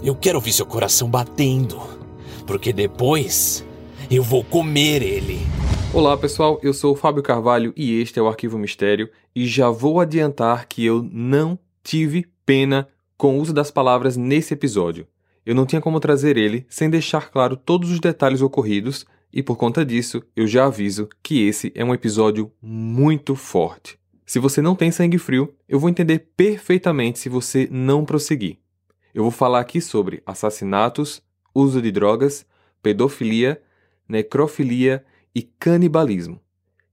Eu quero ouvir seu coração batendo, porque depois eu vou comer ele. Olá pessoal, eu sou o Fábio Carvalho e este é o Arquivo Mistério e já vou adiantar que eu não tive pena com o uso das palavras nesse episódio. Eu não tinha como trazer ele sem deixar claro todos os detalhes ocorridos e por conta disso eu já aviso que esse é um episódio muito forte. Se você não tem sangue frio, eu vou entender perfeitamente se você não prosseguir. Eu vou falar aqui sobre assassinatos, uso de drogas, pedofilia, necrofilia e canibalismo.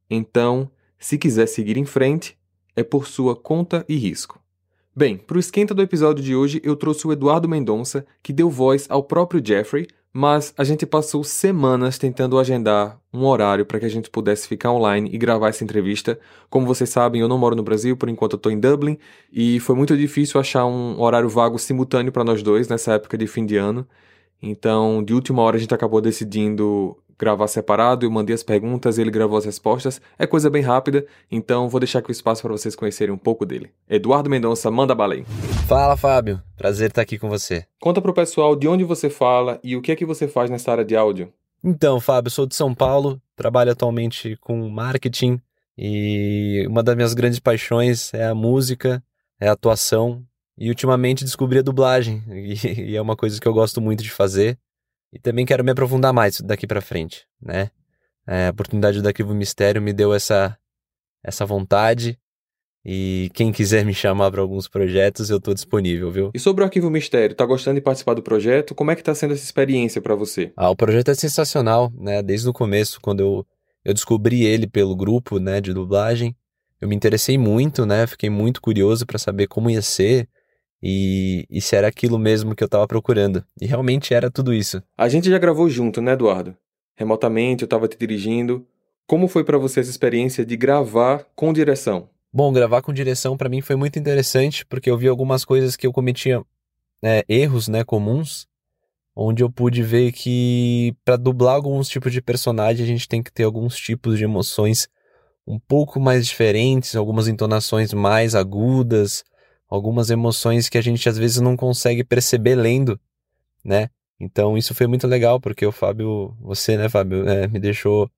Então, se quiser seguir em frente, é por sua conta e risco. Bem, para o esquenta do episódio de hoje, eu trouxe o Eduardo Mendonça, que deu voz ao próprio Jeffrey, mas a gente passou semanas tentando agendar um horário para que a gente pudesse ficar online e gravar essa entrevista. Como vocês sabem, eu não moro no Brasil, por enquanto eu estou em Dublin, e foi muito difícil achar um horário vago simultâneo para nós dois nessa época de fim de ano. Então, de última hora, a gente acabou decidindo gravar separado, eu mandei as perguntas, ele gravou as respostas. É coisa bem rápida, então vou deixar aqui o espaço para vocês conhecerem um pouco dele. Eduardo Mendonça, manda bala aí. Fala, Fábio. Prazer estar aqui com você. Conta pro pessoal de onde você fala e o que é que você faz nessa área de áudio. Então, Fábio, sou de São Paulo, trabalho atualmente com marketing e uma das minhas grandes paixões é a música, é a atuação e ultimamente descobri a dublagem e, e é uma coisa que eu gosto muito de fazer. E também quero me aprofundar mais daqui para frente, né? É, a oportunidade do Arquivo Mistério me deu essa, essa vontade. E quem quiser me chamar para alguns projetos, eu estou disponível, viu? E sobre o Arquivo Mistério, tá gostando de participar do projeto? Como é que tá sendo essa experiência para você? Ah, o projeto é sensacional, né? Desde o começo, quando eu, eu descobri ele pelo grupo, né, de dublagem, eu me interessei muito, né? Fiquei muito curioso para saber como ia ser, e, e se era aquilo mesmo que eu estava procurando. E realmente era tudo isso. A gente já gravou junto, né, Eduardo? Remotamente, eu estava te dirigindo. Como foi para você essa experiência de gravar com direção? Bom, gravar com direção para mim foi muito interessante, porque eu vi algumas coisas que eu cometia é, erros né, comuns, onde eu pude ver que para dublar alguns tipos de personagem a gente tem que ter alguns tipos de emoções um pouco mais diferentes, algumas entonações mais agudas, algumas emoções que a gente às vezes não consegue perceber lendo, né? Então isso foi muito legal porque o Fábio, você, né, Fábio, é, me deixou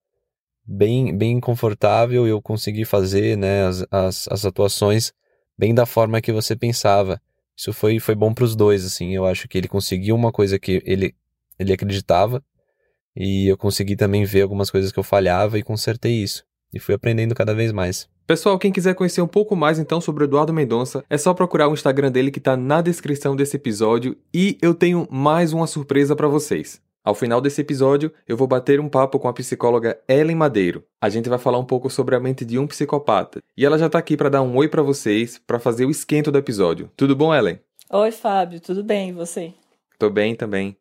bem, bem confortável e eu consegui fazer, né, as, as, as atuações bem da forma que você pensava. Isso foi, foi bom para os dois, assim. Eu acho que ele conseguiu uma coisa que ele, ele acreditava e eu consegui também ver algumas coisas que eu falhava e consertei isso. E fui aprendendo cada vez mais. Pessoal, quem quiser conhecer um pouco mais então sobre o Eduardo Mendonça, é só procurar o Instagram dele que está na descrição desse episódio e eu tenho mais uma surpresa para vocês. Ao final desse episódio, eu vou bater um papo com a psicóloga Ellen Madeiro. A gente vai falar um pouco sobre a mente de um psicopata. E ela já está aqui para dar um oi para vocês, para fazer o esquento do episódio. Tudo bom, Ellen? Oi, Fábio, tudo bem e você? Tô bem também.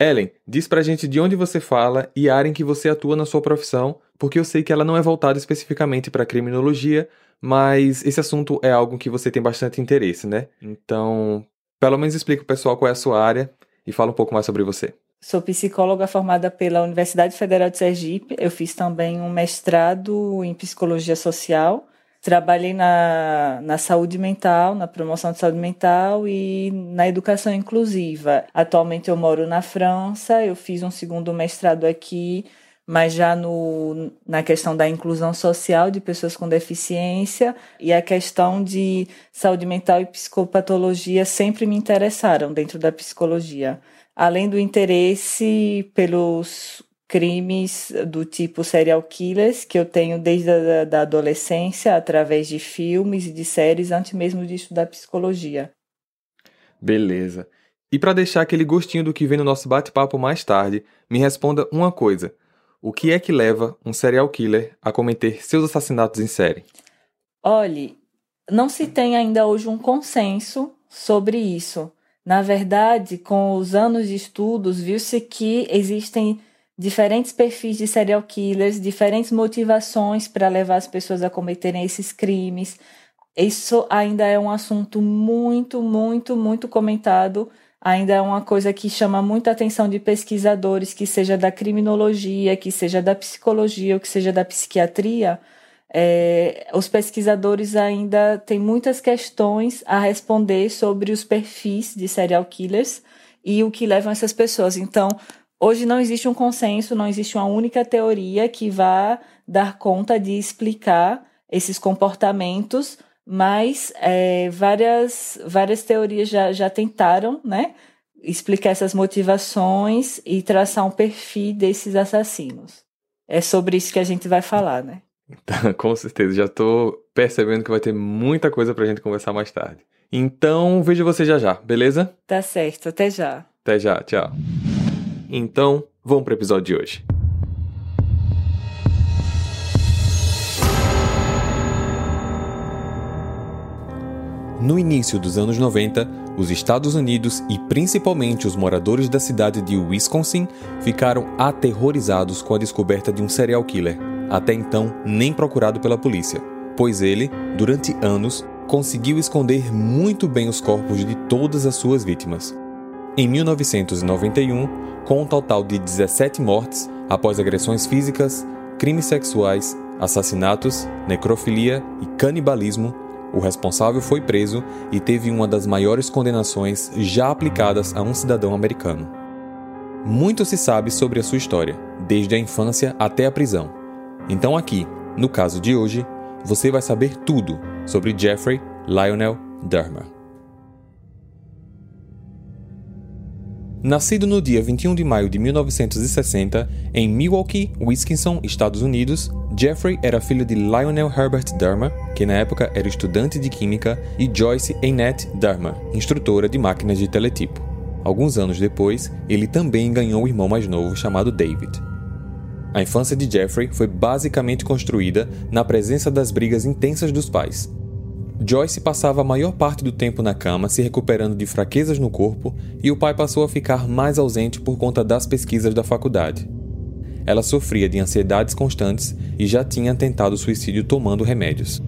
Ellen, diz pra gente de onde você fala e a área em que você atua na sua profissão, porque eu sei que ela não é voltada especificamente para criminologia, mas esse assunto é algo que você tem bastante interesse, né? Então, pelo menos explica o pessoal qual é a sua área e fala um pouco mais sobre você. Sou psicóloga formada pela Universidade Federal de Sergipe. Eu fiz também um mestrado em psicologia social Trabalhei na, na saúde mental, na promoção de saúde mental e na educação inclusiva. Atualmente eu moro na França, eu fiz um segundo mestrado aqui, mas já no, na questão da inclusão social de pessoas com deficiência e a questão de saúde mental e psicopatologia sempre me interessaram dentro da psicologia. Além do interesse pelos crimes do tipo serial killers que eu tenho desde a da adolescência, através de filmes e de séries, antes mesmo de estudar psicologia. Beleza. E para deixar aquele gostinho do que vem no nosso bate-papo mais tarde, me responda uma coisa. O que é que leva um serial killer a cometer seus assassinatos em série? Olhe, não se tem ainda hoje um consenso sobre isso. Na verdade, com os anos de estudos, viu-se que existem diferentes perfis de serial killers, diferentes motivações para levar as pessoas a cometerem esses crimes. Isso ainda é um assunto muito, muito, muito comentado. Ainda é uma coisa que chama muita atenção de pesquisadores, que seja da criminologia, que seja da psicologia ou que seja da psiquiatria. É, os pesquisadores ainda têm muitas questões a responder sobre os perfis de serial killers e o que levam essas pessoas. Então, hoje não existe um consenso, não existe uma única teoria que vá dar conta de explicar esses comportamentos, mas é, várias, várias teorias já, já tentaram, né? Explicar essas motivações e traçar um perfil desses assassinos. É sobre isso que a gente vai falar, né? Tá, com certeza, já tô percebendo que vai ter muita coisa pra gente conversar mais tarde. Então, vejo você já já, beleza? Tá certo, até já. Até já, tchau. Então, vamos pro episódio de hoje. No início dos anos 90, os Estados Unidos e principalmente os moradores da cidade de Wisconsin ficaram aterrorizados com a descoberta de um serial killer, até então nem procurado pela polícia, pois ele, durante anos, conseguiu esconder muito bem os corpos de todas as suas vítimas. Em 1991, com um total de 17 mortes após agressões físicas, crimes sexuais, assassinatos, necrofilia e canibalismo, o responsável foi preso e teve uma das maiores condenações já aplicadas a um cidadão americano. Muito se sabe sobre a sua história, desde a infância até a prisão. Então, aqui, no caso de hoje, você vai saber tudo sobre Jeffrey Lionel Dahmer. Nascido no dia 21 de maio de 1960, em Milwaukee, Wisconsin, Estados Unidos, Jeffrey era filho de Lionel Herbert Dahmer, que na época era estudante de química, e Joyce Annette Dahmer, instrutora de máquinas de teletipo. Alguns anos depois, ele também ganhou um irmão mais novo chamado David. A infância de Jeffrey foi basicamente construída na presença das brigas intensas dos pais, Joyce passava a maior parte do tempo na cama se recuperando de fraquezas no corpo e o pai passou a ficar mais ausente por conta das pesquisas da faculdade. Ela sofria de ansiedades constantes e já tinha tentado suicídio tomando remédios.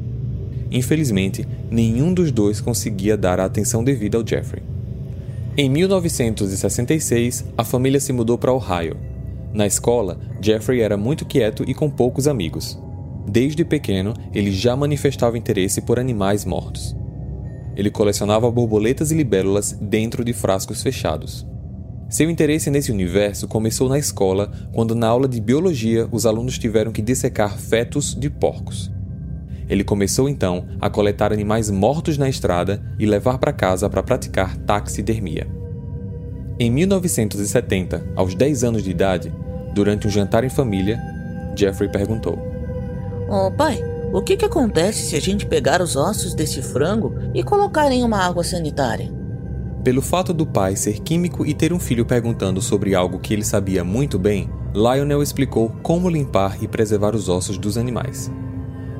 Infelizmente, nenhum dos dois conseguia dar a atenção devida ao Jeffrey. Em 1966, a família se mudou para Ohio. Na escola, Jeffrey era muito quieto e com poucos amigos. Desde pequeno, ele já manifestava interesse por animais mortos. Ele colecionava borboletas e libélulas dentro de frascos fechados. Seu interesse nesse universo começou na escola, quando na aula de biologia os alunos tiveram que dissecar fetos de porcos. Ele começou então a coletar animais mortos na estrada e levar para casa para praticar taxidermia. Em 1970, aos 10 anos de idade, durante um jantar em família, Jeffrey perguntou: oh, pai, o que, que acontece se a gente pegar os ossos desse frango e colocar em uma água sanitária? Pelo fato do pai ser químico e ter um filho perguntando sobre algo que ele sabia muito bem, Lionel explicou como limpar e preservar os ossos dos animais.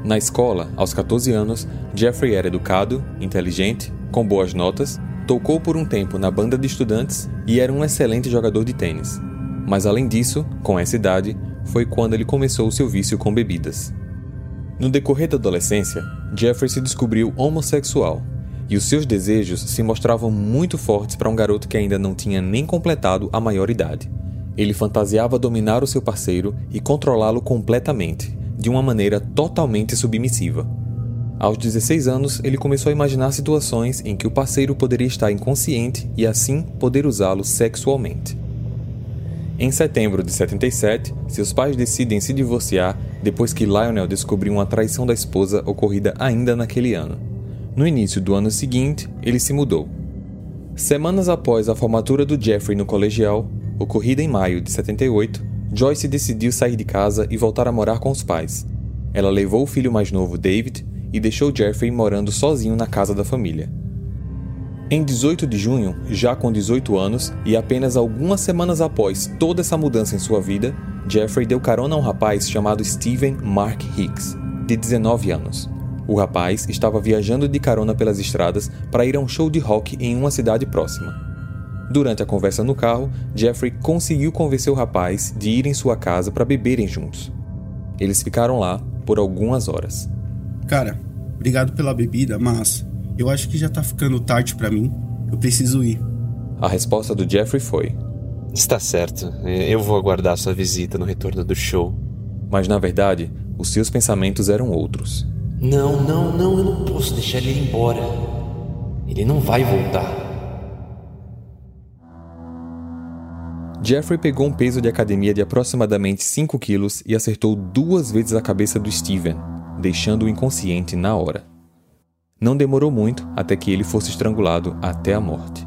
Na escola, aos 14 anos, Jeffrey era educado, inteligente, com boas notas, tocou por um tempo na banda de estudantes e era um excelente jogador de tênis. Mas além disso, com essa idade, foi quando ele começou o seu vício com bebidas. No decorrer da adolescência, Jeffrey se descobriu homossexual e os seus desejos se mostravam muito fortes para um garoto que ainda não tinha nem completado a maioridade. Ele fantasiava dominar o seu parceiro e controlá-lo completamente, de uma maneira totalmente submissiva. Aos 16 anos, ele começou a imaginar situações em que o parceiro poderia estar inconsciente e assim poder usá-lo sexualmente. Em setembro de 77, seus pais decidem se divorciar depois que Lionel descobriu uma traição da esposa ocorrida ainda naquele ano. No início do ano seguinte, ele se mudou. Semanas após a formatura do Jeffrey no colegial, ocorrida em maio de 78, Joyce decidiu sair de casa e voltar a morar com os pais. Ela levou o filho mais novo, David, e deixou Jeffrey morando sozinho na casa da família. Em 18 de junho, já com 18 anos e apenas algumas semanas após toda essa mudança em sua vida, Jeffrey deu carona a um rapaz chamado Steven Mark Hicks, de 19 anos. O rapaz estava viajando de carona pelas estradas para ir a um show de rock em uma cidade próxima. Durante a conversa no carro, Jeffrey conseguiu convencer o rapaz de ir em sua casa para beberem juntos. Eles ficaram lá por algumas horas. Cara, obrigado pela bebida, mas eu acho que já tá ficando tarde para mim. Eu preciso ir. A resposta do Jeffrey foi: Está certo. Eu vou aguardar sua visita no retorno do show. Mas na verdade, os seus pensamentos eram outros. Não, não, não, eu não posso deixar ele ir embora. Ele não vai voltar. Jeffrey pegou um peso de academia de aproximadamente 5 quilos e acertou duas vezes a cabeça do Steven, deixando-o inconsciente na hora. Não demorou muito até que ele fosse estrangulado até a morte.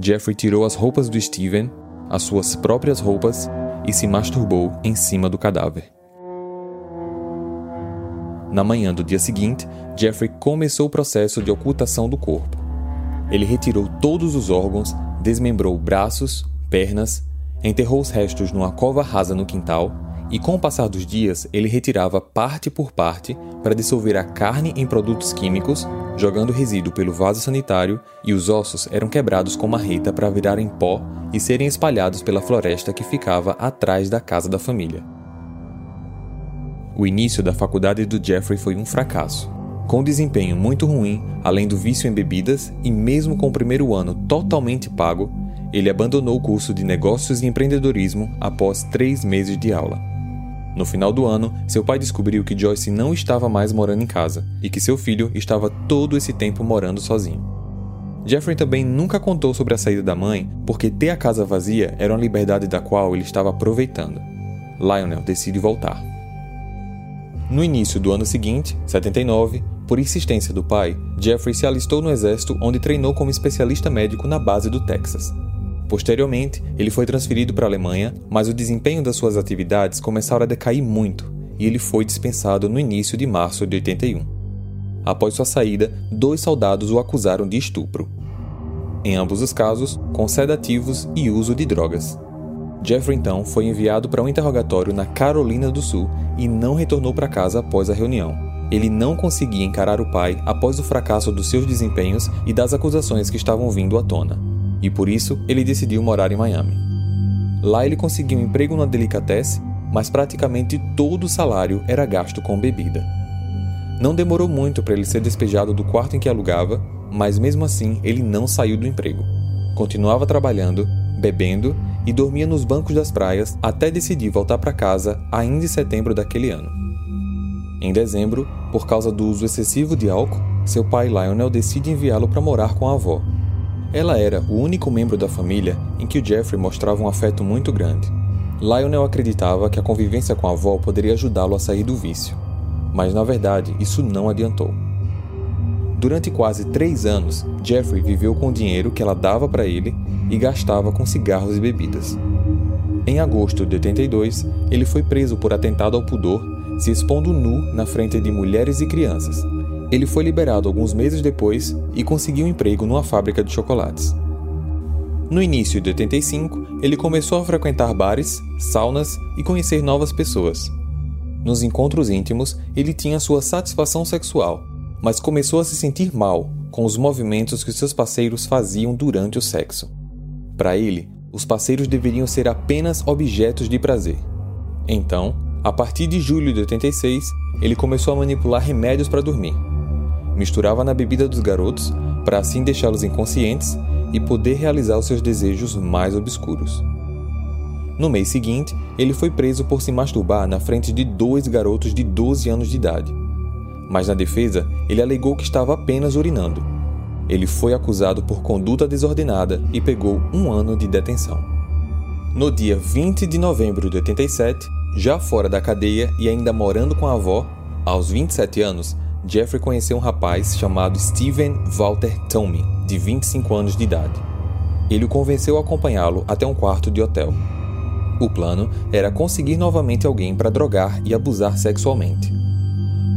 Jeffrey tirou as roupas do Steven, as suas próprias roupas, e se masturbou em cima do cadáver. Na manhã do dia seguinte, Jeffrey começou o processo de ocultação do corpo. Ele retirou todos os órgãos, desmembrou braços, pernas, enterrou os restos numa cova rasa no quintal e, com o passar dos dias, ele retirava parte por parte para dissolver a carne em produtos químicos, jogando resíduo pelo vaso sanitário e os ossos eram quebrados com marreta para virarem pó e serem espalhados pela floresta que ficava atrás da casa da família. O início da faculdade do Jeffrey foi um fracasso. Com desempenho muito ruim, além do vício em bebidas, e mesmo com o primeiro ano totalmente pago, ele abandonou o curso de Negócios e Empreendedorismo após três meses de aula. No final do ano, seu pai descobriu que Joyce não estava mais morando em casa e que seu filho estava todo esse tempo morando sozinho. Jeffrey também nunca contou sobre a saída da mãe, porque ter a casa vazia era uma liberdade da qual ele estava aproveitando. Lionel decide voltar. No início do ano seguinte, 79, por insistência do pai, Jeffrey se alistou no exército onde treinou como especialista médico na base do Texas. Posteriormente, ele foi transferido para a Alemanha, mas o desempenho das suas atividades começaram a decair muito e ele foi dispensado no início de março de 81. Após sua saída, dois soldados o acusaram de estupro. Em ambos os casos, com sedativos e uso de drogas. Jeffrey então foi enviado para um interrogatório na Carolina do Sul e não retornou para casa após a reunião. Ele não conseguia encarar o pai após o fracasso dos seus desempenhos e das acusações que estavam vindo à tona e por isso ele decidiu morar em Miami. Lá ele conseguiu um emprego na Delicatessen, mas praticamente todo o salário era gasto com bebida. Não demorou muito para ele ser despejado do quarto em que alugava, mas mesmo assim ele não saiu do emprego. Continuava trabalhando, bebendo e dormia nos bancos das praias até decidir voltar para casa ainda em setembro daquele ano. Em dezembro, por causa do uso excessivo de álcool, seu pai Lionel decide enviá-lo para morar com a avó, ela era o único membro da família em que o Jeffrey mostrava um afeto muito grande. Lionel acreditava que a convivência com a avó poderia ajudá-lo a sair do vício, mas na verdade isso não adiantou. Durante quase três anos, Jeffrey viveu com o dinheiro que ela dava para ele e gastava com cigarros e bebidas. Em agosto de 82, ele foi preso por atentado ao pudor, se expondo nu na frente de mulheres e crianças, ele foi liberado alguns meses depois e conseguiu um emprego numa fábrica de chocolates. No início de 85, ele começou a frequentar bares, saunas e conhecer novas pessoas. Nos encontros íntimos, ele tinha sua satisfação sexual, mas começou a se sentir mal com os movimentos que seus parceiros faziam durante o sexo. Para ele, os parceiros deveriam ser apenas objetos de prazer. Então, a partir de julho de 86, ele começou a manipular remédios para dormir misturava na bebida dos garotos para assim deixá-los inconscientes e poder realizar os seus desejos mais obscuros. No mês seguinte, ele foi preso por se masturbar na frente de dois garotos de 12 anos de idade. Mas na defesa, ele alegou que estava apenas urinando. Ele foi acusado por conduta desordenada e pegou um ano de detenção. No dia 20 de novembro de 87, já fora da cadeia e ainda morando com a avó, aos 27 anos, Jeffrey conheceu um rapaz chamado Steven Walter Tommy, de 25 anos de idade. Ele o convenceu a acompanhá-lo até um quarto de hotel. O plano era conseguir novamente alguém para drogar e abusar sexualmente.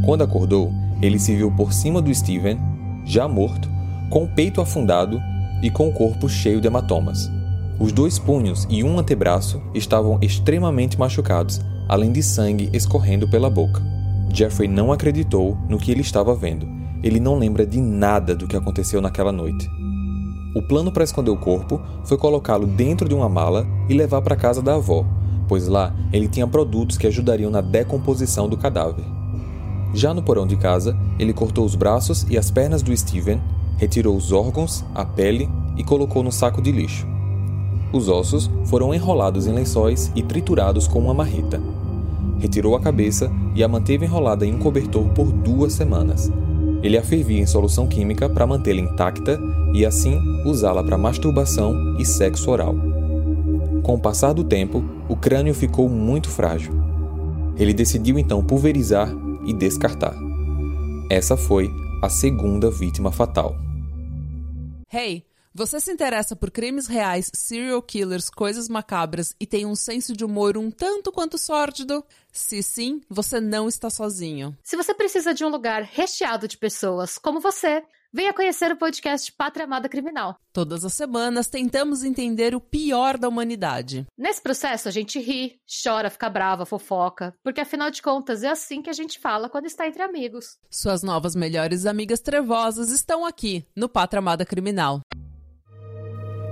Quando acordou, ele se viu por cima do Steven, já morto, com o peito afundado e com o corpo cheio de hematomas. Os dois punhos e um antebraço estavam extremamente machucados, além de sangue escorrendo pela boca. Jeffrey não acreditou no que ele estava vendo. Ele não lembra de nada do que aconteceu naquela noite. O plano para esconder o corpo foi colocá-lo dentro de uma mala e levar para casa da avó, pois lá ele tinha produtos que ajudariam na decomposição do cadáver. Já no porão de casa, ele cortou os braços e as pernas do Steven, retirou os órgãos, a pele e colocou no saco de lixo. Os ossos foram enrolados em lençóis e triturados com uma marreta retirou a cabeça e a manteve enrolada em um cobertor por duas semanas. Ele a fervia em solução química para mantê-la intacta e assim usá-la para masturbação e sexo oral. Com o passar do tempo, o crânio ficou muito frágil. Ele decidiu então pulverizar e descartar. Essa foi a segunda vítima fatal. Hey, você se interessa por crimes reais, serial killers, coisas macabras e tem um senso de humor um tanto quanto sórdido? Se sim, você não está sozinho. Se você precisa de um lugar recheado de pessoas como você, venha conhecer o podcast Pátria Amada Criminal. Todas as semanas tentamos entender o pior da humanidade. Nesse processo, a gente ri, chora, fica brava, fofoca, porque afinal de contas é assim que a gente fala quando está entre amigos. Suas novas melhores amigas trevosas estão aqui no Pátria Amada Criminal.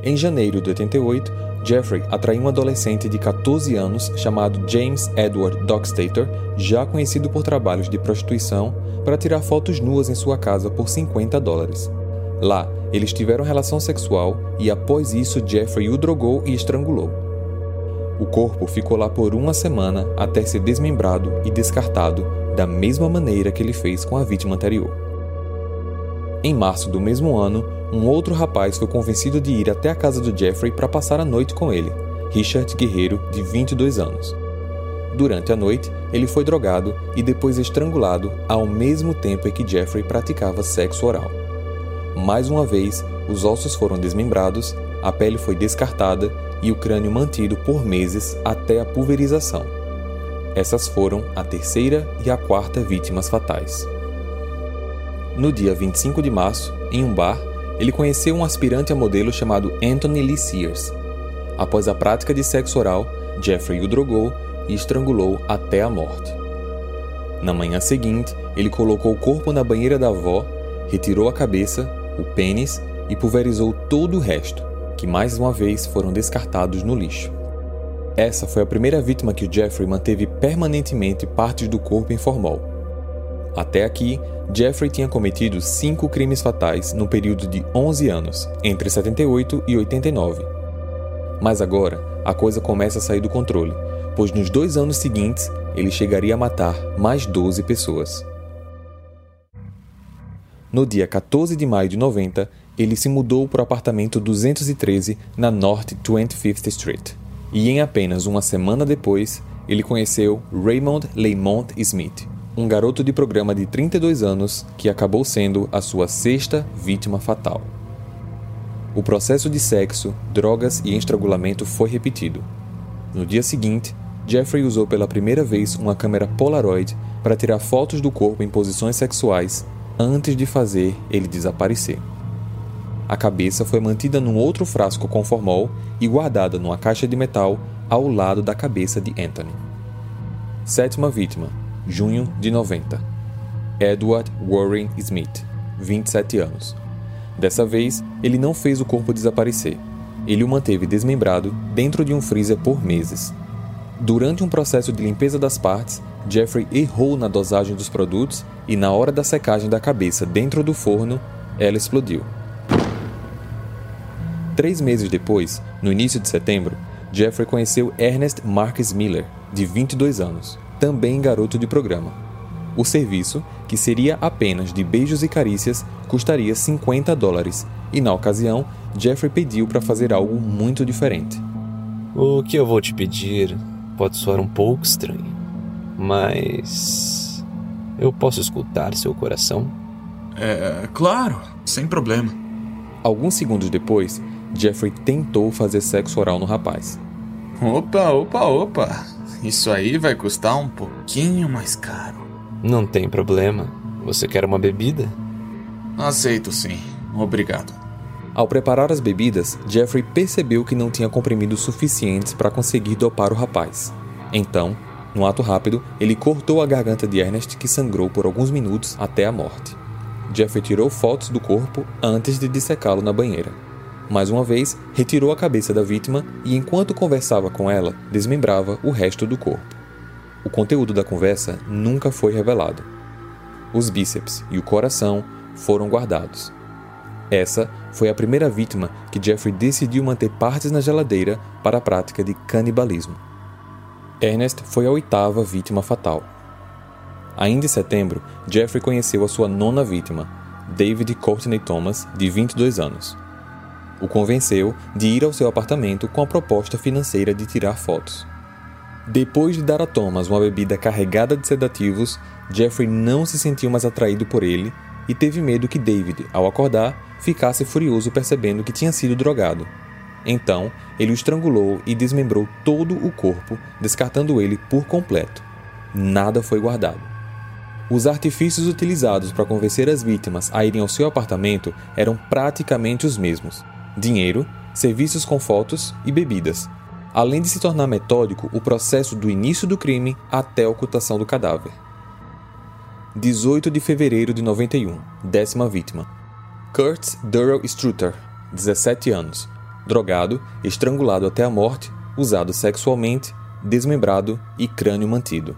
Em janeiro de 88, Jeffrey atraiu um adolescente de 14 anos chamado James Edward Dockstater, já conhecido por trabalhos de prostituição, para tirar fotos nuas em sua casa por 50 dólares. Lá, eles tiveram relação sexual e após isso Jeffrey o drogou e estrangulou. O corpo ficou lá por uma semana até ser desmembrado e descartado da mesma maneira que ele fez com a vítima anterior. Em março do mesmo ano, um outro rapaz foi convencido de ir até a casa do Jeffrey para passar a noite com ele, Richard Guerreiro, de 22 anos. Durante a noite, ele foi drogado e depois estrangulado ao mesmo tempo em que Jeffrey praticava sexo oral. Mais uma vez, os ossos foram desmembrados, a pele foi descartada e o crânio mantido por meses até a pulverização. Essas foram a terceira e a quarta vítimas fatais. No dia 25 de março, em um bar, ele conheceu um aspirante a modelo chamado Anthony Lee Sears. Após a prática de sexo oral, Jeffrey o drogou e estrangulou até a morte. Na manhã seguinte, ele colocou o corpo na banheira da avó, retirou a cabeça, o pênis e pulverizou todo o resto, que mais uma vez foram descartados no lixo. Essa foi a primeira vítima que Jeffrey manteve permanentemente partes do corpo em formol. Até aqui, Jeffrey tinha cometido cinco crimes fatais no período de 11 anos, entre 78 e 89. Mas agora, a coisa começa a sair do controle, pois nos dois anos seguintes ele chegaria a matar mais 12 pessoas. No dia 14 de maio de 90, ele se mudou para o apartamento 213 na North 25th Street. E em apenas uma semana depois, ele conheceu Raymond Lamont Smith, um garoto de programa de 32 anos que acabou sendo a sua sexta vítima fatal. O processo de sexo, drogas e estrangulamento foi repetido. No dia seguinte, Jeffrey usou pela primeira vez uma câmera Polaroid para tirar fotos do corpo em posições sexuais antes de fazer ele desaparecer. A cabeça foi mantida num outro frasco com formol e guardada numa caixa de metal ao lado da cabeça de Anthony. Sétima vítima, junho de 90. Edward Warren Smith, 27 anos. Dessa vez, ele não fez o corpo desaparecer. Ele o manteve desmembrado dentro de um freezer por meses. Durante um processo de limpeza das partes, Jeffrey errou na dosagem dos produtos e, na hora da secagem da cabeça dentro do forno, ela explodiu. Três meses depois, no início de setembro, Jeffrey conheceu Ernest Marcus Miller, de 22 anos, também garoto de programa. O serviço, que seria apenas de beijos e carícias, custaria 50 dólares, e na ocasião, Jeffrey pediu para fazer algo muito diferente. O que eu vou te pedir pode soar um pouco estranho, mas. Eu posso escutar seu coração? É, claro, sem problema. Alguns segundos depois, Jeffrey tentou fazer sexo oral no rapaz. Opa, opa, opa. Isso aí vai custar um pouquinho mais caro. Não tem problema. Você quer uma bebida? Aceito sim. Obrigado. Ao preparar as bebidas, Jeffrey percebeu que não tinha comprimidos suficientes para conseguir dopar o rapaz. Então, num ato rápido, ele cortou a garganta de Ernest, que sangrou por alguns minutos até a morte. Jeffrey tirou fotos do corpo antes de dissecá-lo na banheira. Mais uma vez, retirou a cabeça da vítima e, enquanto conversava com ela, desmembrava o resto do corpo. O conteúdo da conversa nunca foi revelado. Os bíceps e o coração foram guardados. Essa foi a primeira vítima que Jeffrey decidiu manter partes na geladeira para a prática de canibalismo. Ernest foi a oitava vítima fatal. Ainda em setembro, Jeffrey conheceu a sua nona vítima, David Courtney Thomas, de 22 anos. O convenceu de ir ao seu apartamento com a proposta financeira de tirar fotos. Depois de dar a Thomas uma bebida carregada de sedativos, Jeffrey não se sentiu mais atraído por ele e teve medo que David, ao acordar, ficasse furioso percebendo que tinha sido drogado. Então, ele o estrangulou e desmembrou todo o corpo, descartando ele por completo. Nada foi guardado. Os artifícios utilizados para convencer as vítimas a irem ao seu apartamento eram praticamente os mesmos: dinheiro, serviços com fotos e bebidas, além de se tornar metódico o processo do início do crime até a ocultação do cadáver. 18 de fevereiro de 91, décima vítima. Kurt Durrell Strutter, 17 anos, drogado, estrangulado até a morte, usado sexualmente, desmembrado e crânio mantido.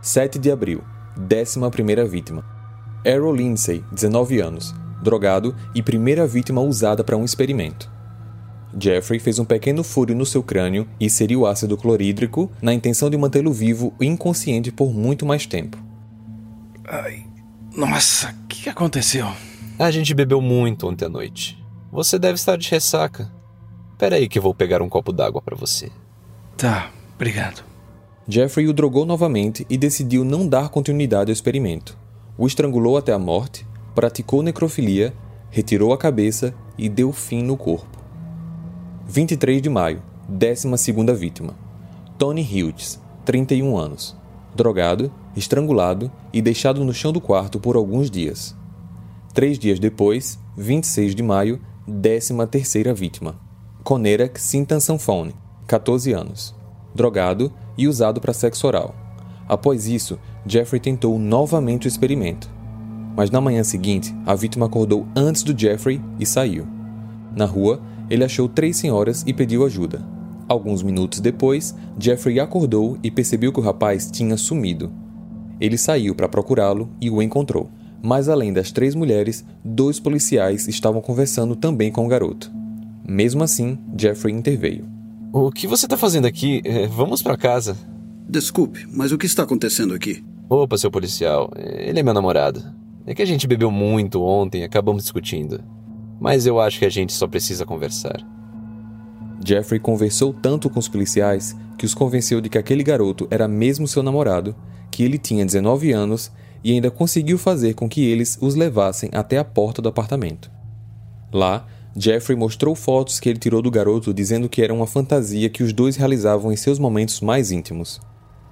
7 de abril, décima primeira vítima. Errol Lindsay, 19 anos, drogado e primeira vítima usada para um experimento. Jeffrey fez um pequeno furo no seu crânio e inseriu ácido clorídrico na intenção de mantê-lo vivo e inconsciente por muito mais tempo. Ai, nossa, o que aconteceu? A gente bebeu muito ontem à noite. Você deve estar de ressaca. Espera aí que eu vou pegar um copo d'água para você. Tá, obrigado. Jeffrey o drogou novamente e decidiu não dar continuidade ao experimento. O estrangulou até a morte, praticou necrofilia, retirou a cabeça e deu fim no corpo. 23 de maio, 12 vítima. Tony Hughes, 31 anos. Drogado, estrangulado e deixado no chão do quarto por alguns dias. Três dias depois, 26 de maio, 13 vítima. Conerak Sintan Sanfone, 14 anos. Drogado e usado para sexo oral. Após isso, Jeffrey tentou novamente o experimento. Mas na manhã seguinte, a vítima acordou antes do Jeffrey e saiu. Na rua, ele achou três senhoras e pediu ajuda. Alguns minutos depois, Jeffrey acordou e percebeu que o rapaz tinha sumido. Ele saiu para procurá-lo e o encontrou. Mas além das três mulheres, dois policiais estavam conversando também com o garoto. Mesmo assim, Jeffrey interveio. O que você está fazendo aqui? É, vamos para casa. Desculpe, mas o que está acontecendo aqui? Opa, seu policial. Ele é meu namorado. É que a gente bebeu muito ontem acabamos discutindo mas eu acho que a gente só precisa conversar. Jeffrey conversou tanto com os policiais que os convenceu de que aquele garoto era mesmo seu namorado, que ele tinha 19 anos e ainda conseguiu fazer com que eles os levassem até a porta do apartamento. Lá, Jeffrey mostrou fotos que ele tirou do garoto dizendo que era uma fantasia que os dois realizavam em seus momentos mais íntimos.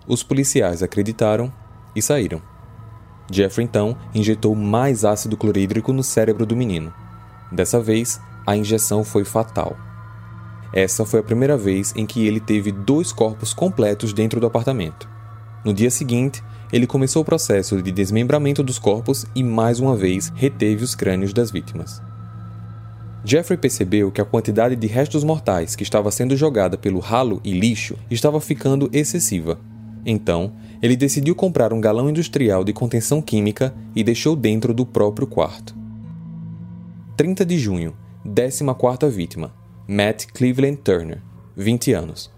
Os policiais acreditaram e saíram. Jeffrey então injetou mais ácido clorídrico no cérebro do menino. Dessa vez, a injeção foi fatal. Essa foi a primeira vez em que ele teve dois corpos completos dentro do apartamento. No dia seguinte, ele começou o processo de desmembramento dos corpos e mais uma vez reteve os crânios das vítimas. Jeffrey percebeu que a quantidade de restos mortais que estava sendo jogada pelo ralo e lixo estava ficando excessiva. Então, ele decidiu comprar um galão industrial de contenção química e deixou dentro do próprio quarto. 30 de junho, 14 vítima, Matt Cleveland Turner, 20 anos.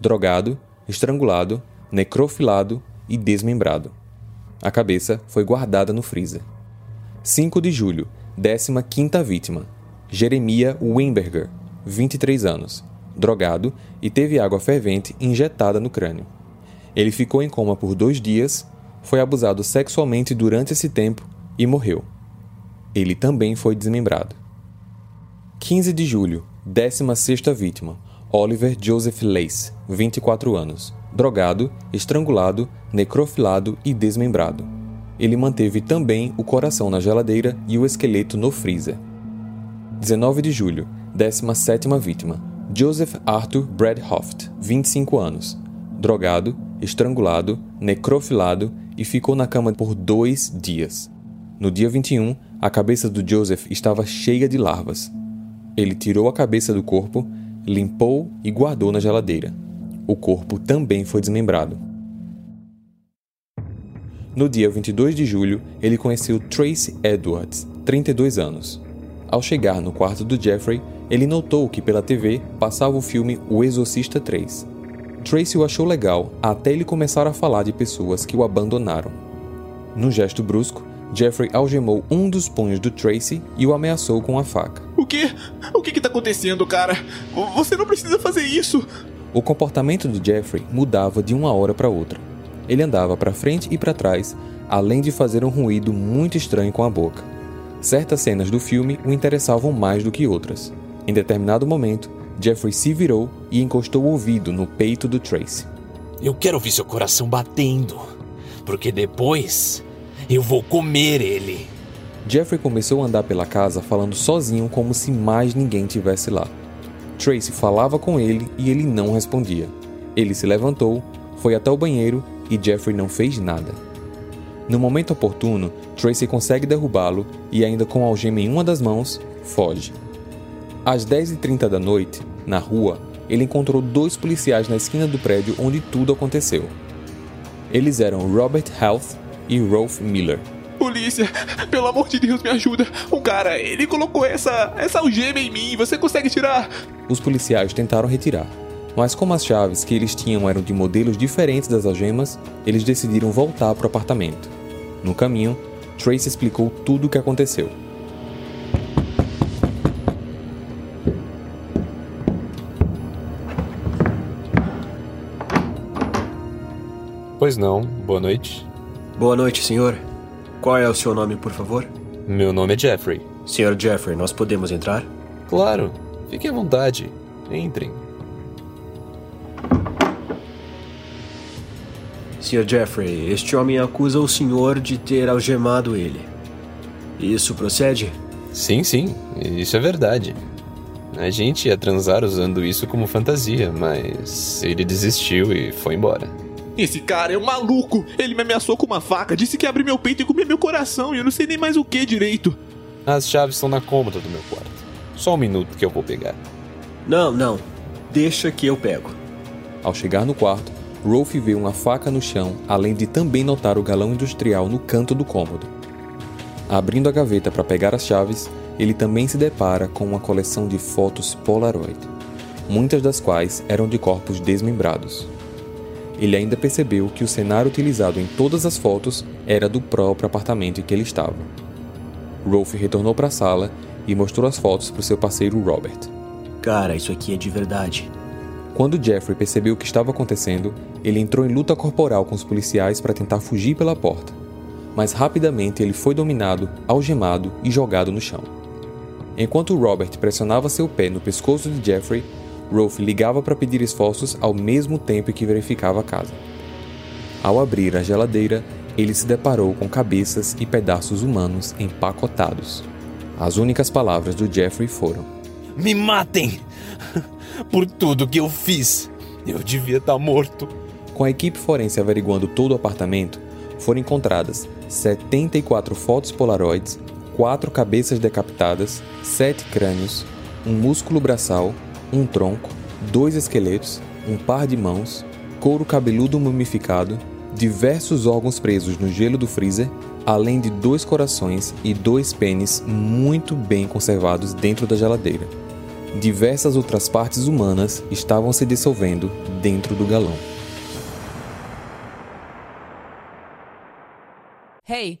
Drogado, estrangulado, necrofilado e desmembrado. A cabeça foi guardada no freezer. 5 de julho, 15 vítima, Jeremia Wimberger, 23 anos. Drogado e teve água fervente injetada no crânio. Ele ficou em coma por dois dias, foi abusado sexualmente durante esse tempo e morreu. Ele também foi desmembrado. 15 de julho, 16ª vítima, Oliver Joseph Lace, 24 anos, drogado, estrangulado, necrofilado e desmembrado. Ele manteve também o coração na geladeira e o esqueleto no freezer. 19 de julho, 17ª vítima, Joseph Arthur Bradhoft, 25 anos, drogado, estrangulado, necrofilado e ficou na cama por dois dias. No dia 21, a cabeça do Joseph estava cheia de larvas. Ele tirou a cabeça do corpo, limpou e guardou na geladeira. O corpo também foi desmembrado. No dia 22 de julho, ele conheceu Tracy Edwards, 32 anos. Ao chegar no quarto do Jeffrey, ele notou que pela TV passava o filme O Exorcista 3. Tracy o achou legal até ele começar a falar de pessoas que o abandonaram. Num gesto brusco, Jeffrey algemou um dos punhos do Tracy e o ameaçou com a faca. O que? O que que tá acontecendo, cara? Você não precisa fazer isso. O comportamento de Jeffrey mudava de uma hora para outra. Ele andava para frente e para trás, além de fazer um ruído muito estranho com a boca. Certas cenas do filme o interessavam mais do que outras. Em determinado momento, Jeffrey se virou e encostou o ouvido no peito do Tracy. Eu quero ouvir seu coração batendo, porque depois eu vou comer ele. Jeffrey começou a andar pela casa falando sozinho como se mais ninguém tivesse lá. Tracy falava com ele e ele não respondia. Ele se levantou, foi até o banheiro e Jeffrey não fez nada. No momento oportuno, Tracy consegue derrubá-lo e, ainda com a algema em uma das mãos, foge. Às 10h30 da noite, na rua, ele encontrou dois policiais na esquina do prédio onde tudo aconteceu. Eles eram Robert Health e Rolf Miller. Polícia, pelo amor de Deus, me ajuda. O cara, ele colocou essa, essa algema em mim. Você consegue tirar? Os policiais tentaram retirar, mas como as chaves que eles tinham eram de modelos diferentes das algemas, eles decidiram voltar para o apartamento. No caminho, Tracy explicou tudo o que aconteceu. Pois não, boa noite. Boa noite, senhor. Qual é o seu nome, por favor? Meu nome é Jeffrey. Senhor Jeffrey, nós podemos entrar? Claro, fique à vontade. Entrem. Sr. Jeffrey, este homem acusa o senhor de ter algemado ele. Isso procede? Sim, sim, isso é verdade. A gente ia transar usando isso como fantasia, mas ele desistiu e foi embora. Esse cara é um maluco! Ele me ameaçou com uma faca, disse que ia abrir meu peito e comer meu coração, e eu não sei nem mais o que direito. As chaves estão na cômoda do meu quarto. Só um minuto que eu vou pegar. Não, não. Deixa que eu pego. Ao chegar no quarto, Rolf vê uma faca no chão, além de também notar o galão industrial no canto do cômodo. Abrindo a gaveta para pegar as chaves, ele também se depara com uma coleção de fotos Polaroid, muitas das quais eram de corpos desmembrados. Ele ainda percebeu que o cenário utilizado em todas as fotos era do próprio apartamento em que ele estava. Rolf retornou para a sala e mostrou as fotos para o seu parceiro Robert. Cara, isso aqui é de verdade. Quando Jeffrey percebeu o que estava acontecendo, ele entrou em luta corporal com os policiais para tentar fugir pela porta. Mas rapidamente ele foi dominado, algemado e jogado no chão. Enquanto Robert pressionava seu pé no pescoço de Jeffrey, Rolf ligava para pedir esforços ao mesmo tempo que verificava a casa. Ao abrir a geladeira, ele se deparou com cabeças e pedaços humanos empacotados. As únicas palavras do Jeffrey foram: Me matem! Por tudo que eu fiz! Eu devia estar morto. Com a equipe forense averiguando todo o apartamento, foram encontradas 74 fotos polaroids, 4 cabeças decapitadas, 7 crânios, um músculo braçal, um tronco, dois esqueletos, um par de mãos, couro cabeludo mumificado, diversos órgãos presos no gelo do freezer, além de dois corações e dois pênis muito bem conservados dentro da geladeira. Diversas outras partes humanas estavam se dissolvendo dentro do galão. Hey,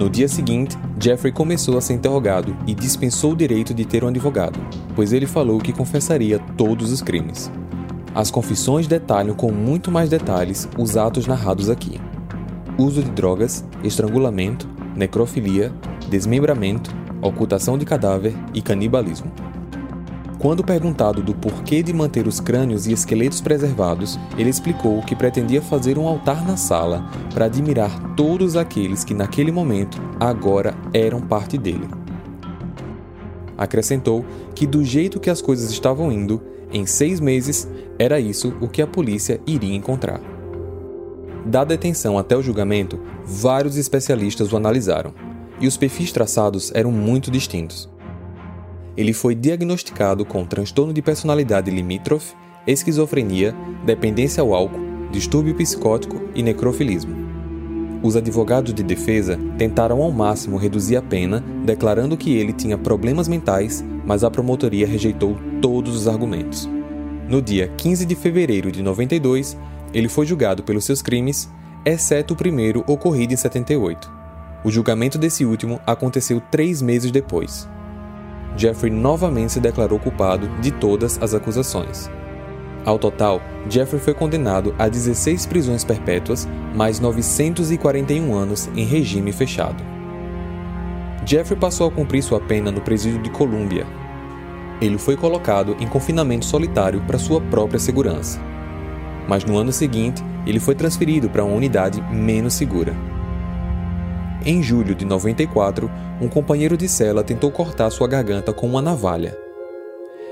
No dia seguinte, Jeffrey começou a ser interrogado e dispensou o direito de ter um advogado, pois ele falou que confessaria todos os crimes. As confissões detalham com muito mais detalhes os atos narrados aqui: uso de drogas, estrangulamento, necrofilia, desmembramento, ocultação de cadáver e canibalismo. Quando perguntado do porquê de manter os crânios e esqueletos preservados, ele explicou que pretendia fazer um altar na sala para admirar todos aqueles que naquele momento agora eram parte dele. Acrescentou que, do jeito que as coisas estavam indo, em seis meses, era isso o que a polícia iria encontrar. Da detenção até o julgamento, vários especialistas o analisaram, e os perfis traçados eram muito distintos. Ele foi diagnosticado com transtorno de personalidade limítrofe, esquizofrenia, dependência ao álcool, distúrbio psicótico e necrofilismo. Os advogados de defesa tentaram ao máximo reduzir a pena, declarando que ele tinha problemas mentais, mas a promotoria rejeitou todos os argumentos. No dia 15 de fevereiro de 92, ele foi julgado pelos seus crimes, exceto o primeiro ocorrido em 78. O julgamento desse último aconteceu três meses depois. Jeffrey novamente se declarou culpado de todas as acusações. Ao total, Jeffrey foi condenado a 16 prisões perpétuas, mais 941 anos em regime fechado. Jeffrey passou a cumprir sua pena no presídio de Columbia. Ele foi colocado em confinamento solitário para sua própria segurança. Mas no ano seguinte, ele foi transferido para uma unidade menos segura. Em julho de 94, um companheiro de cela tentou cortar sua garganta com uma navalha.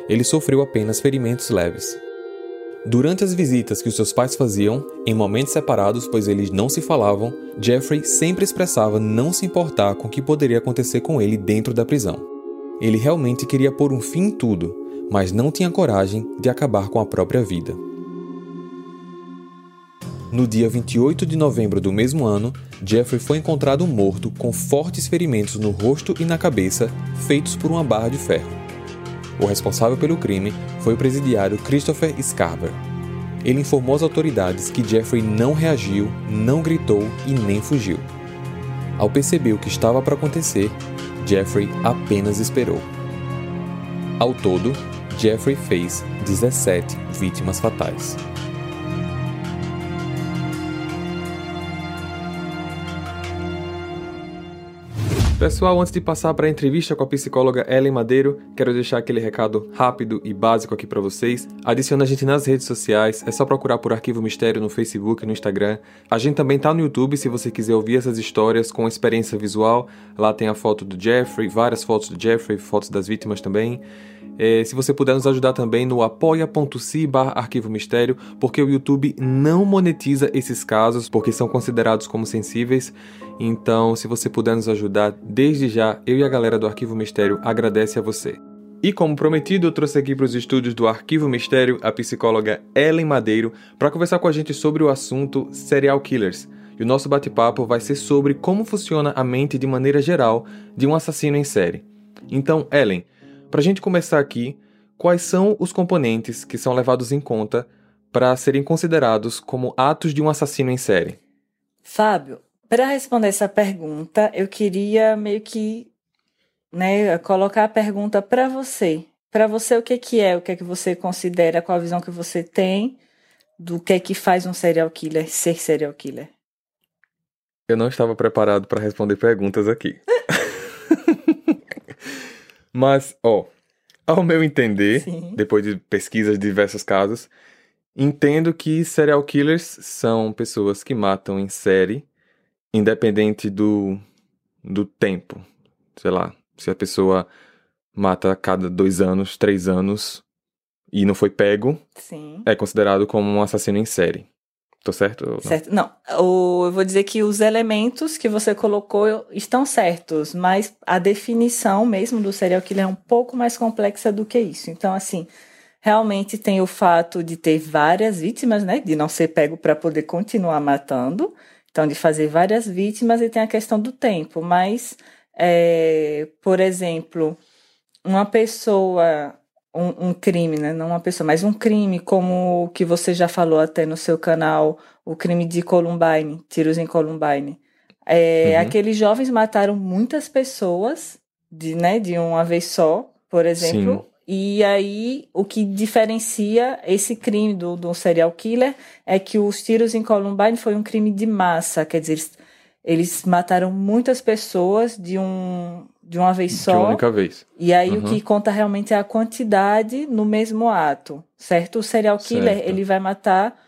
Ele sofreu apenas ferimentos leves. Durante as visitas que os seus pais faziam, em momentos separados, pois eles não se falavam, Jeffrey sempre expressava não se importar com o que poderia acontecer com ele dentro da prisão. Ele realmente queria pôr um fim em tudo, mas não tinha coragem de acabar com a própria vida. No dia 28 de novembro do mesmo ano, Jeffrey foi encontrado morto com fortes ferimentos no rosto e na cabeça, feitos por uma barra de ferro. O responsável pelo crime foi o presidiário Christopher Scarver. Ele informou às autoridades que Jeffrey não reagiu, não gritou e nem fugiu. Ao perceber o que estava para acontecer, Jeffrey apenas esperou. Ao todo, Jeffrey fez 17 vítimas fatais. Pessoal, antes de passar para a entrevista com a psicóloga Ellen Madeiro, quero deixar aquele recado rápido e básico aqui para vocês. Adicione a gente nas redes sociais, é só procurar por Arquivo Mistério no Facebook e no Instagram. A gente também tá no YouTube se você quiser ouvir essas histórias com experiência visual. Lá tem a foto do Jeffrey, várias fotos do Jeffrey, fotos das vítimas também. É, se você puder nos ajudar também no apoia.se barra Arquivo Mistério, porque o YouTube não monetiza esses casos, porque são considerados como sensíveis. Então, se você puder nos ajudar, desde já, eu e a galera do Arquivo Mistério agradece a você. E como prometido, eu trouxe aqui para os estúdios do Arquivo Mistério a psicóloga Ellen Madeiro para conversar com a gente sobre o assunto serial killers. E o nosso bate-papo vai ser sobre como funciona a mente de maneira geral de um assassino em série. Então, Ellen, para a gente começar aqui, quais são os componentes que são levados em conta para serem considerados como atos de um assassino em série? Fábio, para responder essa pergunta, eu queria meio que né, colocar a pergunta para você. Para você, o que, que é? O que é que você considera? Qual a visão que você tem do que é que faz um serial killer ser serial killer? Eu não estava preparado para responder perguntas aqui. Mas, ó, ao meu entender, Sim. depois de pesquisas de diversos casos, entendo que serial killers são pessoas que matam em série, independente do, do tempo. Sei lá, se a pessoa mata a cada dois anos, três anos e não foi pego, Sim. é considerado como um assassino em série. Tô certo? Não? Certo. Não, o, eu vou dizer que os elementos que você colocou estão certos, mas a definição mesmo do serial killer é um pouco mais complexa do que isso. Então, assim, realmente tem o fato de ter várias vítimas, né? De não ser pego para poder continuar matando. Então, de fazer várias vítimas e tem a questão do tempo. Mas, é, por exemplo, uma pessoa um, um, crime, né? Não uma pessoa, mas um crime como o que você já falou até no seu canal, o crime de Columbine, tiros em Columbine. É, uhum. Aqueles jovens mataram muitas pessoas, de, né, de uma vez só, por exemplo. Sim. E aí, o que diferencia esse crime do, do serial killer é que os tiros em Columbine foi um crime de massa, quer dizer, eles, mataram muitas pessoas de um, de uma vez só. De uma única vez. E aí uhum. o que conta realmente é a quantidade no mesmo ato, certo? O serial killer, certo. ele vai matar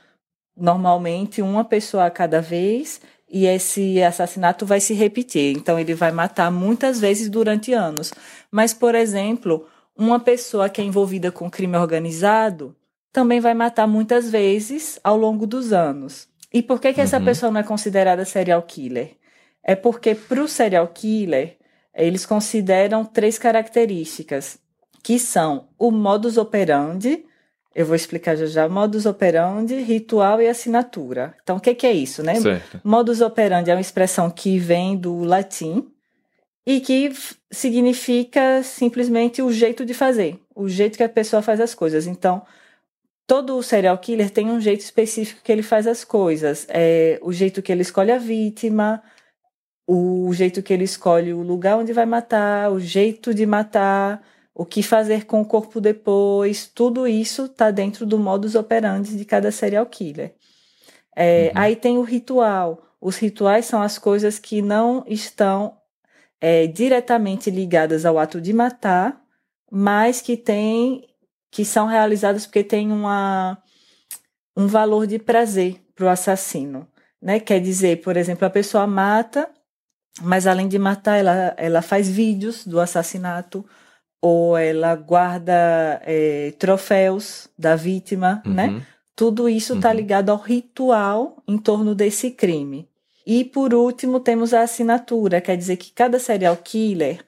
normalmente uma pessoa a cada vez e esse assassinato vai se repetir. Então ele vai matar muitas vezes durante anos. Mas, por exemplo, uma pessoa que é envolvida com crime organizado também vai matar muitas vezes ao longo dos anos. E por que, que essa uhum. pessoa não é considerada serial killer? É porque para o serial killer eles consideram três características. que são o modus operandi, eu vou explicar já já, modus operandi, ritual e assinatura. Então, o que, que é isso, né? Certo. Modus operandi é uma expressão que vem do latim e que significa simplesmente o jeito de fazer, o jeito que a pessoa faz as coisas. Então, todo serial killer tem um jeito específico que ele faz as coisas. É o jeito que ele escolhe a vítima, o jeito que ele escolhe o lugar onde vai matar, o jeito de matar, o que fazer com o corpo depois, tudo isso está dentro do modus operandi de cada serial killer. É, uhum. Aí tem o ritual. Os rituais são as coisas que não estão é, diretamente ligadas ao ato de matar, mas que tem, que são realizadas porque tem uma, um valor de prazer para o assassino. Né? Quer dizer, por exemplo, a pessoa mata mas além de matar, ela, ela faz vídeos do assassinato ou ela guarda é, troféus da vítima, uhum. né? Tudo isso está uhum. ligado ao ritual em torno desse crime. E por último temos a assinatura, quer dizer que cada serial killer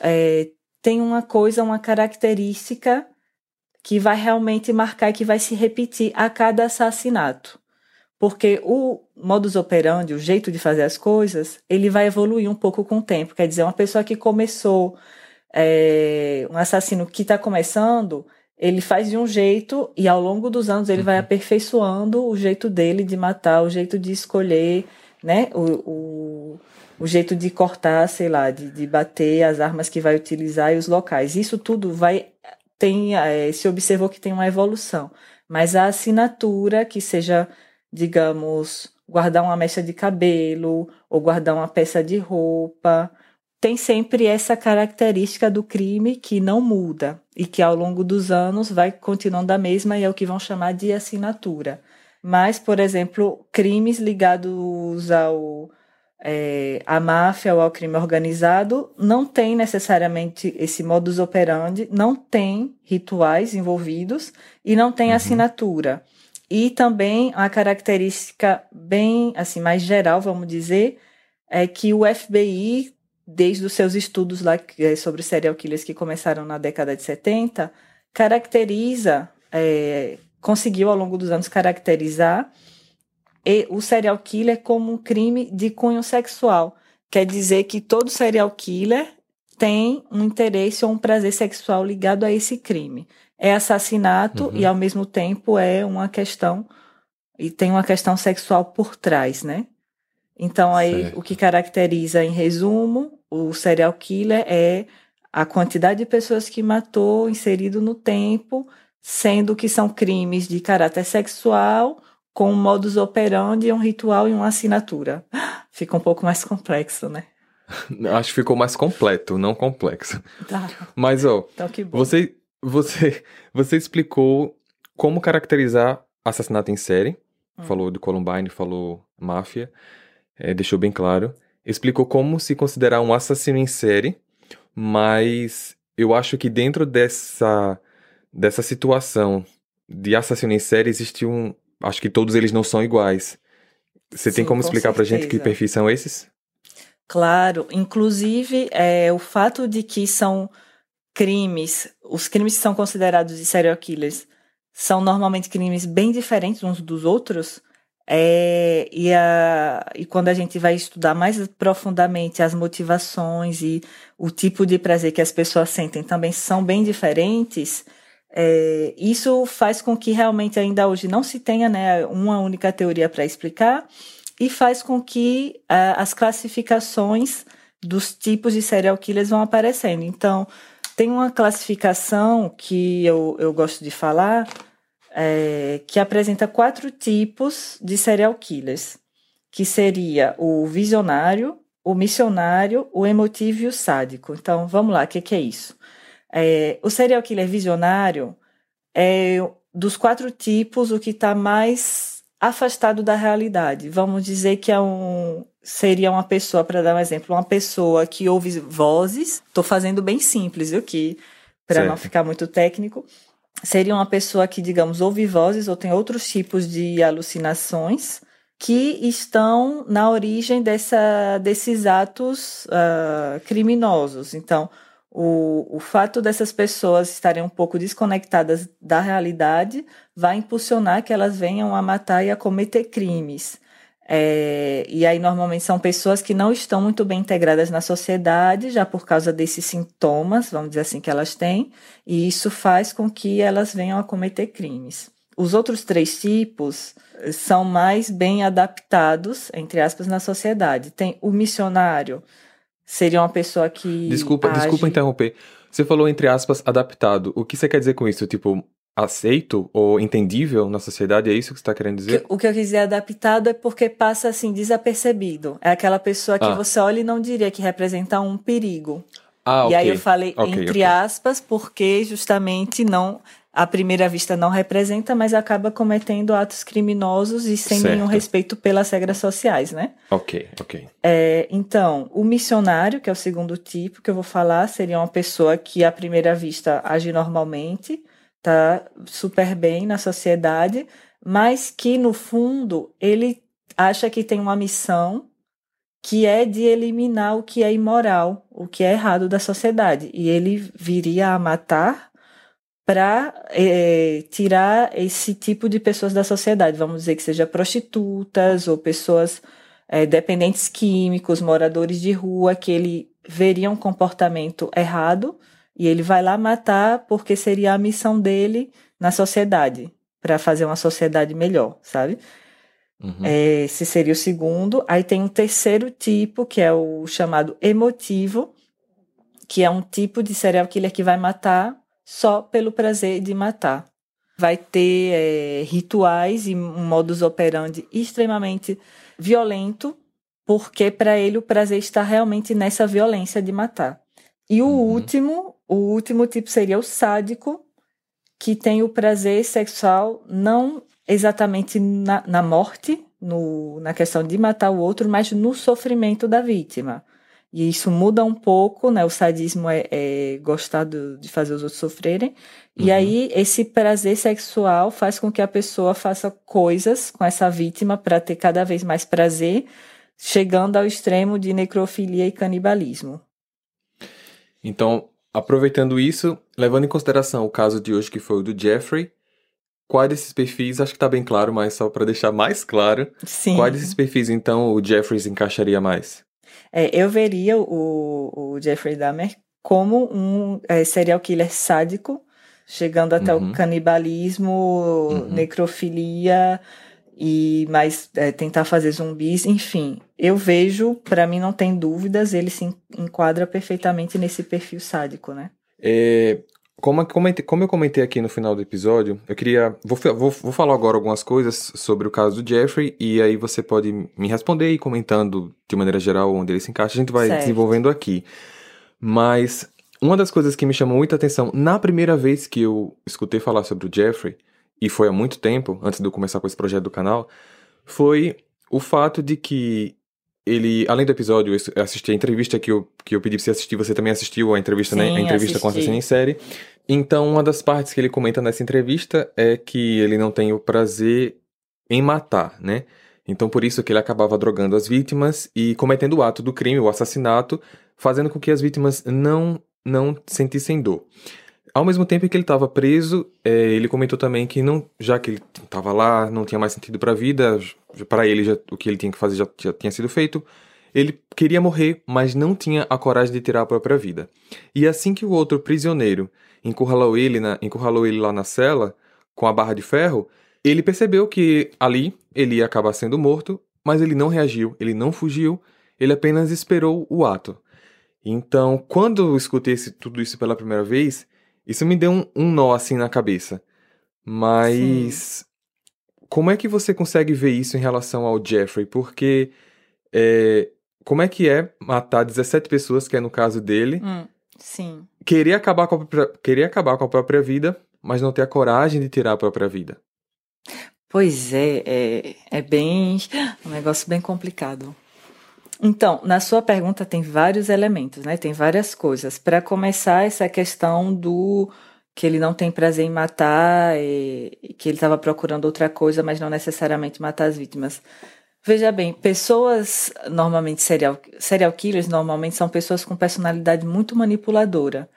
é, tem uma coisa, uma característica que vai realmente marcar e que vai se repetir a cada assassinato. Porque o modus operandi, o jeito de fazer as coisas, ele vai evoluir um pouco com o tempo. Quer dizer, uma pessoa que começou, é, um assassino que está começando, ele faz de um jeito e ao longo dos anos ele vai uhum. aperfeiçoando o jeito dele de matar, o jeito de escolher, né? O, o, o jeito de cortar, sei lá, de, de bater as armas que vai utilizar e os locais. Isso tudo vai. Tem, é, se observou que tem uma evolução. Mas a assinatura que seja digamos, guardar uma mecha de cabelo ou guardar uma peça de roupa. Tem sempre essa característica do crime que não muda e que ao longo dos anos vai continuando a mesma e é o que vão chamar de assinatura. Mas, por exemplo, crimes ligados ao é, à máfia ou ao crime organizado não tem necessariamente esse modus operandi, não tem rituais envolvidos e não tem uhum. assinatura. E também a característica bem, assim, mais geral, vamos dizer, é que o FBI, desde os seus estudos lá é sobre serial killers que começaram na década de 70, caracteriza, é, conseguiu ao longo dos anos caracterizar o serial killer como um crime de cunho sexual. Quer dizer que todo serial killer tem um interesse ou um prazer sexual ligado a esse crime é assassinato uhum. e ao mesmo tempo é uma questão e tem uma questão sexual por trás, né? Então aí certo. o que caracteriza em resumo o serial killer é a quantidade de pessoas que matou inserido no tempo, sendo que são crimes de caráter sexual com um modus operandi, um ritual e uma assinatura. Fica um pouco mais complexo, né? Acho que ficou mais completo, não complexo. Tá. Mas, ó, então, você, você, você explicou como caracterizar assassinato em série. Hum. Falou do Columbine, falou máfia. É, deixou bem claro. Explicou como se considerar um assassino em série. Mas eu acho que dentro dessa, dessa situação de assassino em série existe um. Acho que todos eles não são iguais. Você Sim, tem como explicar pra gente que perfis são esses? Claro, inclusive é, o fato de que são crimes, os crimes que são considerados de serial killers são normalmente crimes bem diferentes uns dos outros. É, e, a, e quando a gente vai estudar mais profundamente as motivações e o tipo de prazer que as pessoas sentem também são bem diferentes, é, isso faz com que realmente ainda hoje não se tenha né, uma única teoria para explicar e faz com que as classificações dos tipos de serial killers vão aparecendo. Então, tem uma classificação que eu, eu gosto de falar, é, que apresenta quatro tipos de serial killers, que seria o visionário, o missionário, o emotivo e o sádico. Então, vamos lá, o que, que é isso? É, o serial killer visionário é dos quatro tipos o que está mais afastado da realidade. Vamos dizer que é um, seria uma pessoa, para dar um exemplo, uma pessoa que ouve vozes. Estou fazendo bem simples aqui, para não ficar muito técnico. Seria uma pessoa que, digamos, ouve vozes ou tem outros tipos de alucinações que estão na origem dessa, desses atos uh, criminosos. Então, o, o fato dessas pessoas estarem um pouco desconectadas da realidade vai impulsionar que elas venham a matar e a cometer crimes. É, e aí, normalmente, são pessoas que não estão muito bem integradas na sociedade, já por causa desses sintomas, vamos dizer assim, que elas têm, e isso faz com que elas venham a cometer crimes. Os outros três tipos são mais bem adaptados, entre aspas, na sociedade. Tem o missionário, seria uma pessoa que. Desculpa, age... desculpa interromper. Você falou, entre aspas, adaptado. O que você quer dizer com isso? Tipo, aceito ou entendível na sociedade? É isso que você está querendo dizer? O que eu quis dizer adaptado é porque passa assim, desapercebido. É aquela pessoa que Ah. você olha e não diria que representa um perigo. Ah, e aí ok. eu falei Ok, entre ok. aspas, porque justamente não. À primeira vista não representa, mas acaba cometendo atos criminosos e sem nenhum Certo. respeito pelas regras sociais, né? Ok, ok. É, então, o missionário, que é o segundo tipo que eu vou falar, seria uma pessoa que à primeira vista age normalmente, tá super bem na sociedade, mas que no fundo ele acha que tem uma missão que é de eliminar o que é imoral, o que é errado da sociedade, e ele viria a matar para tirar esse tipo de pessoas da sociedade, vamos dizer que seja prostitutas ou pessoas é, dependentes químicos, moradores de rua, que ele veria um comportamento errado e ele vai lá matar porque seria a missão dele na sociedade, para fazer uma sociedade melhor, sabe? É, esse seria o segundo. Aí tem um terceiro tipo, que é o chamado emotivo, que é um tipo de serial killer que vai matar só pelo prazer de matar. Vai ter é, rituais e um modus operandi extremamente violento, porque para ele o prazer está realmente nessa violência de matar. E o último, o último tipo seria o sádico, que tem o prazer sexual não exatamente na, na morte, no, na questão de matar o outro, mas no sofrimento da vítima. E isso muda um pouco, né? O sadismo é, é gostar do- de fazer os outros sofrerem. E aí, esse prazer sexual faz com que a pessoa faça coisas com essa vítima para ter cada vez mais prazer, chegando ao extremo de necrofilia e canibalismo. Então, aproveitando isso, levando em consideração o caso de hoje que foi o do Jeffrey, quais desses perfis, acho que tá bem claro, mas só para deixar mais claro, Sim. quais desses perfis então o Jeffrey se encaixaria mais? É, eu veria o, o Jeffrey Dahmer como um é, serial killer sádico, chegando até Uhum. o canibalismo, necrofilia e mais é, tentar fazer zumbis, enfim. Eu vejo, para mim não tem dúvidas, ele se en- enquadra perfeitamente nesse perfil sádico, né? É, como, como eu comentei aqui no final do episódio, eu queria. Vou, vou, vou falar agora algumas coisas sobre o caso do Jeffrey, e aí você pode me responder e comentando de maneira geral onde ele se encaixa. A gente vai Certo. desenvolvendo aqui. Mas uma das coisas que me chamou muita atenção na primeira vez que eu escutei falar sobre o Jeffrey, e foi há muito tempo, antes de eu começar com esse projeto do canal, foi o fato de que ele, além do episódio, eu assisti a entrevista que eu, que eu pedi pra você assistir, você também assistiu a entrevista, né? A Sim, entrevista com o assisti. Assassino em Série. Então, uma das partes que ele comenta nessa entrevista é que ele não tem o prazer em matar, né? Então, por isso que ele acabava drogando as vítimas e cometendo o ato do crime, o assassinato, fazendo com que as vítimas não, não sentissem dor. Ao mesmo tempo que ele estava preso, é, ele comentou também que não, já que ele estava lá, não tinha mais sentido para a vida, para ele já, o que ele tinha que fazer já, já tinha sido feito. Ele queria morrer, mas não tinha a coragem de tirar a própria vida. E assim que o outro prisioneiro encurralou ele, na, encurralou ele lá na cela com a barra de ferro, ele percebeu que ali ele ia acabar sendo morto, mas ele não reagiu, ele não fugiu, ele apenas esperou o ato. Então, quando eu escutei esse- tudo isso pela primeira vez, isso me deu um, um nó assim na cabeça. Mas como é que você consegue ver isso em relação ao Jeffrey? Porque é, como é que é matar 17 pessoas, que é no caso dele, Hum, sim. querer acabar com a própria, querer acabar com a própria vida, mas não ter a coragem de tirar a própria vida? Pois é, é, é bem um negócio bem complicado. Então, na sua pergunta tem vários elementos, né? Tem várias coisas. Para começar, essa questão do que ele não tem prazer em matar, e, e que ele estava procurando outra coisa, mas não necessariamente matar as vítimas. Veja bem, pessoas normalmente serial, serial killers normalmente são pessoas com personalidade muito manipuladora.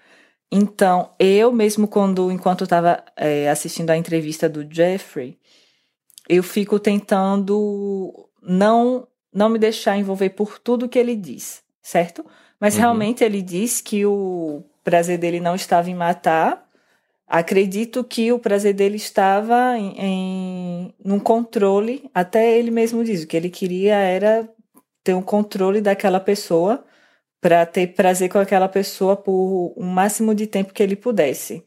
Então, eu mesmo quando enquanto estava é, assistindo a entrevista do Jeffrey, eu fico tentando não não me deixar envolver por tudo que ele diz, certo? Mas uhum. realmente ele diz que o prazer dele não estava em matar. Acredito que o prazer dele estava em, em num controle, até ele mesmo diz, o que ele queria era ter um controle daquela pessoa para ter prazer com aquela pessoa por o máximo de tempo que ele pudesse.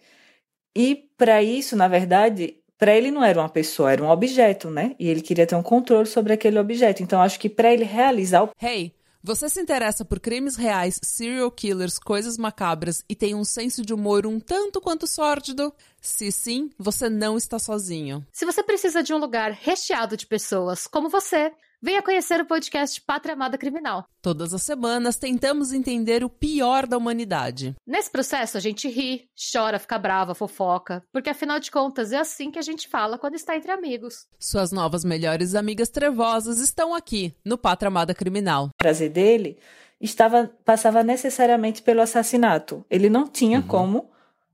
E para isso, na verdade, para ele não era uma pessoa, era um objeto, né? E ele queria ter um controle sobre aquele objeto. Então acho que para ele realizar o Hey, você se interessa por crimes reais, serial killers, coisas macabras e tem um senso de humor um tanto quanto sórdido? Se sim, você não está sozinho. Se você precisa de um lugar recheado de pessoas como você, Venha conhecer o podcast Pátria Amada Criminal. Todas as semanas tentamos entender o pior da humanidade. Nesse processo a gente ri, chora, fica brava, fofoca, porque afinal de contas é assim que a gente fala quando está entre amigos. Suas novas melhores amigas trevosas estão aqui no Pátria Amada Criminal. O prazer dele estava passava necessariamente pelo assassinato. Ele não tinha uhum. como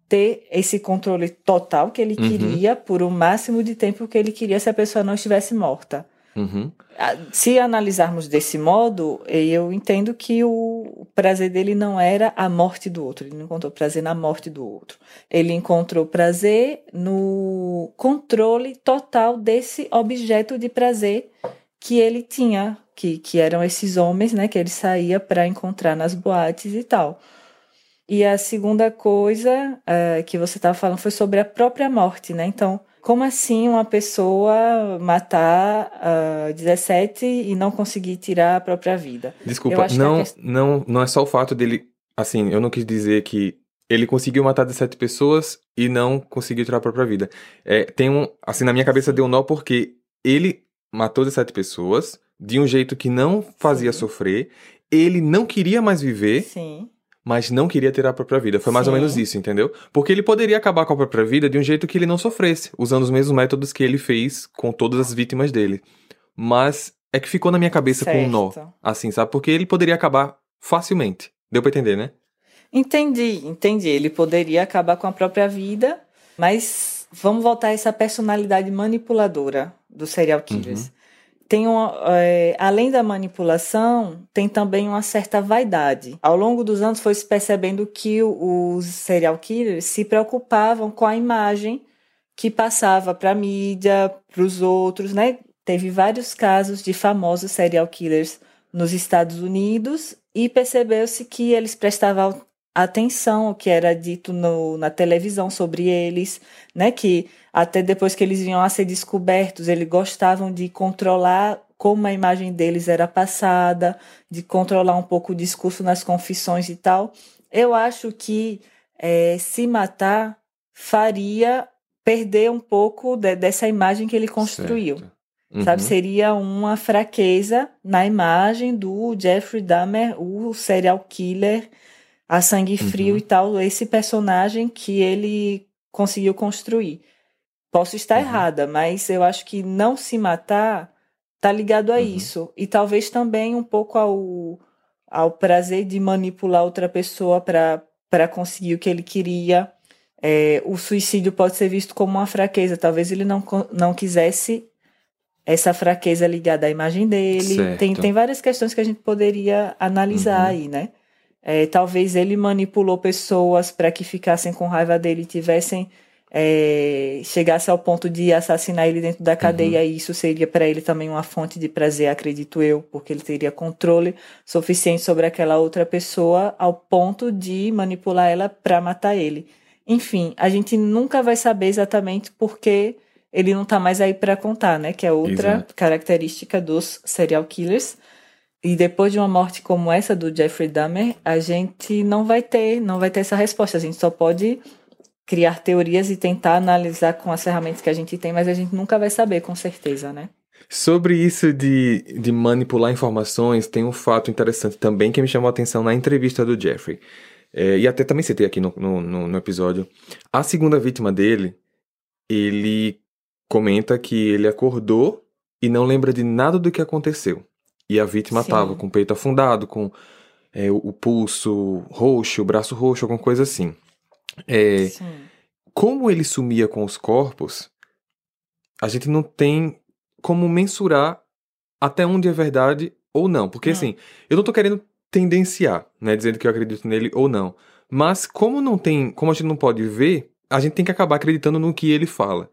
ter esse controle total que ele uhum. queria por o máximo de tempo que ele queria se a pessoa não estivesse morta. Uhum. Se analisarmos desse modo, eu entendo que o prazer dele não era a morte do outro, ele não encontrou prazer na morte do outro. Ele encontrou prazer no controle total desse objeto de prazer que ele tinha, que, que eram esses homens, né, que ele saía para encontrar nas boates e tal. E a segunda coisa uh, que você estava falando foi sobre a própria morte, né? Então, como assim uma pessoa matar uh, ah, 17 e não conseguir tirar a própria vida? Desculpa, não, quest... não, não é só o fato dele. Assim, eu não quis dizer que ele conseguiu matar 17 pessoas e não conseguiu tirar a própria vida. É, tem um. Assim, na minha cabeça deu um nó porque ele matou 17 pessoas de um jeito que não fazia Sim. sofrer. Ele não queria mais viver. Sim mas não queria ter a própria vida. Foi mais Sim. ou menos isso, entendeu? Porque ele poderia acabar com a própria vida de um jeito que ele não sofresse, usando os mesmos métodos que ele fez com todas as vítimas dele. Mas é que ficou na minha cabeça certo. com um nó, assim, sabe? Porque ele poderia acabar facilmente. Deu pra entender, né? Entendi, entendi. Ele poderia acabar com a própria vida, mas vamos voltar a essa personalidade manipuladora dos serial killers. Uhum tem uma, é, além da manipulação, tem também uma certa vaidade. Ao longo dos anos foi se percebendo que os serial killers se preocupavam com a imagem que passava para a mídia, para os outros, né? Teve vários casos de famosos serial killers nos Estados Unidos e percebeu-se que eles prestavam atenção ao que era dito no, na televisão sobre eles, né? Que até depois que eles vinham a ser descobertos, eles gostavam de controlar como a imagem deles era passada, de controlar um pouco o discurso nas confissões e tal. Eu acho que é, se matar faria perder um pouco de, dessa imagem que ele construiu. Uhum. Sabe, seria uma fraqueza na imagem do Jeffrey Dahmer, o serial killer a sangue frio uhum. e tal, esse personagem que ele conseguiu construir. Posso estar uhum. errada, mas eu acho que não se matar tá ligado a uhum. isso. E talvez também um pouco ao, ao prazer de manipular outra pessoa para conseguir o que ele queria. É, o suicídio pode ser visto como uma fraqueza. Talvez ele não, não quisesse essa fraqueza ligada à imagem dele. Tem, tem várias questões que a gente poderia analisar uhum. aí, né? É, talvez ele manipulou pessoas para que ficassem com raiva dele e tivessem é, chegasse ao ponto de assassinar ele dentro da cadeia uhum. e isso seria para ele também uma fonte de prazer, acredito eu, porque ele teria controle suficiente sobre aquela outra pessoa ao ponto de manipular ela para matar ele. Enfim, a gente nunca vai saber exatamente porque ele não está mais aí para contar, né? Que é outra Exato. característica dos serial killers. E depois de uma morte como essa do Jeffrey Dahmer, a gente não vai ter, não vai ter essa resposta. A gente só pode criar teorias e tentar analisar com as ferramentas que a gente tem, mas a gente nunca vai saber com certeza, né? Sobre isso de, de manipular informações, tem um fato interessante também que me chamou a atenção na entrevista do Jeffrey. É, e até também citei aqui no, no, no episódio. A segunda vítima dele, ele comenta que ele acordou e não lembra de nada do que aconteceu. E a vítima Sim. estava com o peito afundado, com é, o, pulso roxo, o braço roxo, alguma coisa assim. É, como ele sumia com os corpos, a gente não tem como mensurar até onde é verdade ou não. Porque, Hum. assim, eu não tô querendo tendenciar, né? Dizendo que eu acredito nele ou não. Mas como não tem, como a gente não pode ver, a gente tem que acabar acreditando no que ele fala.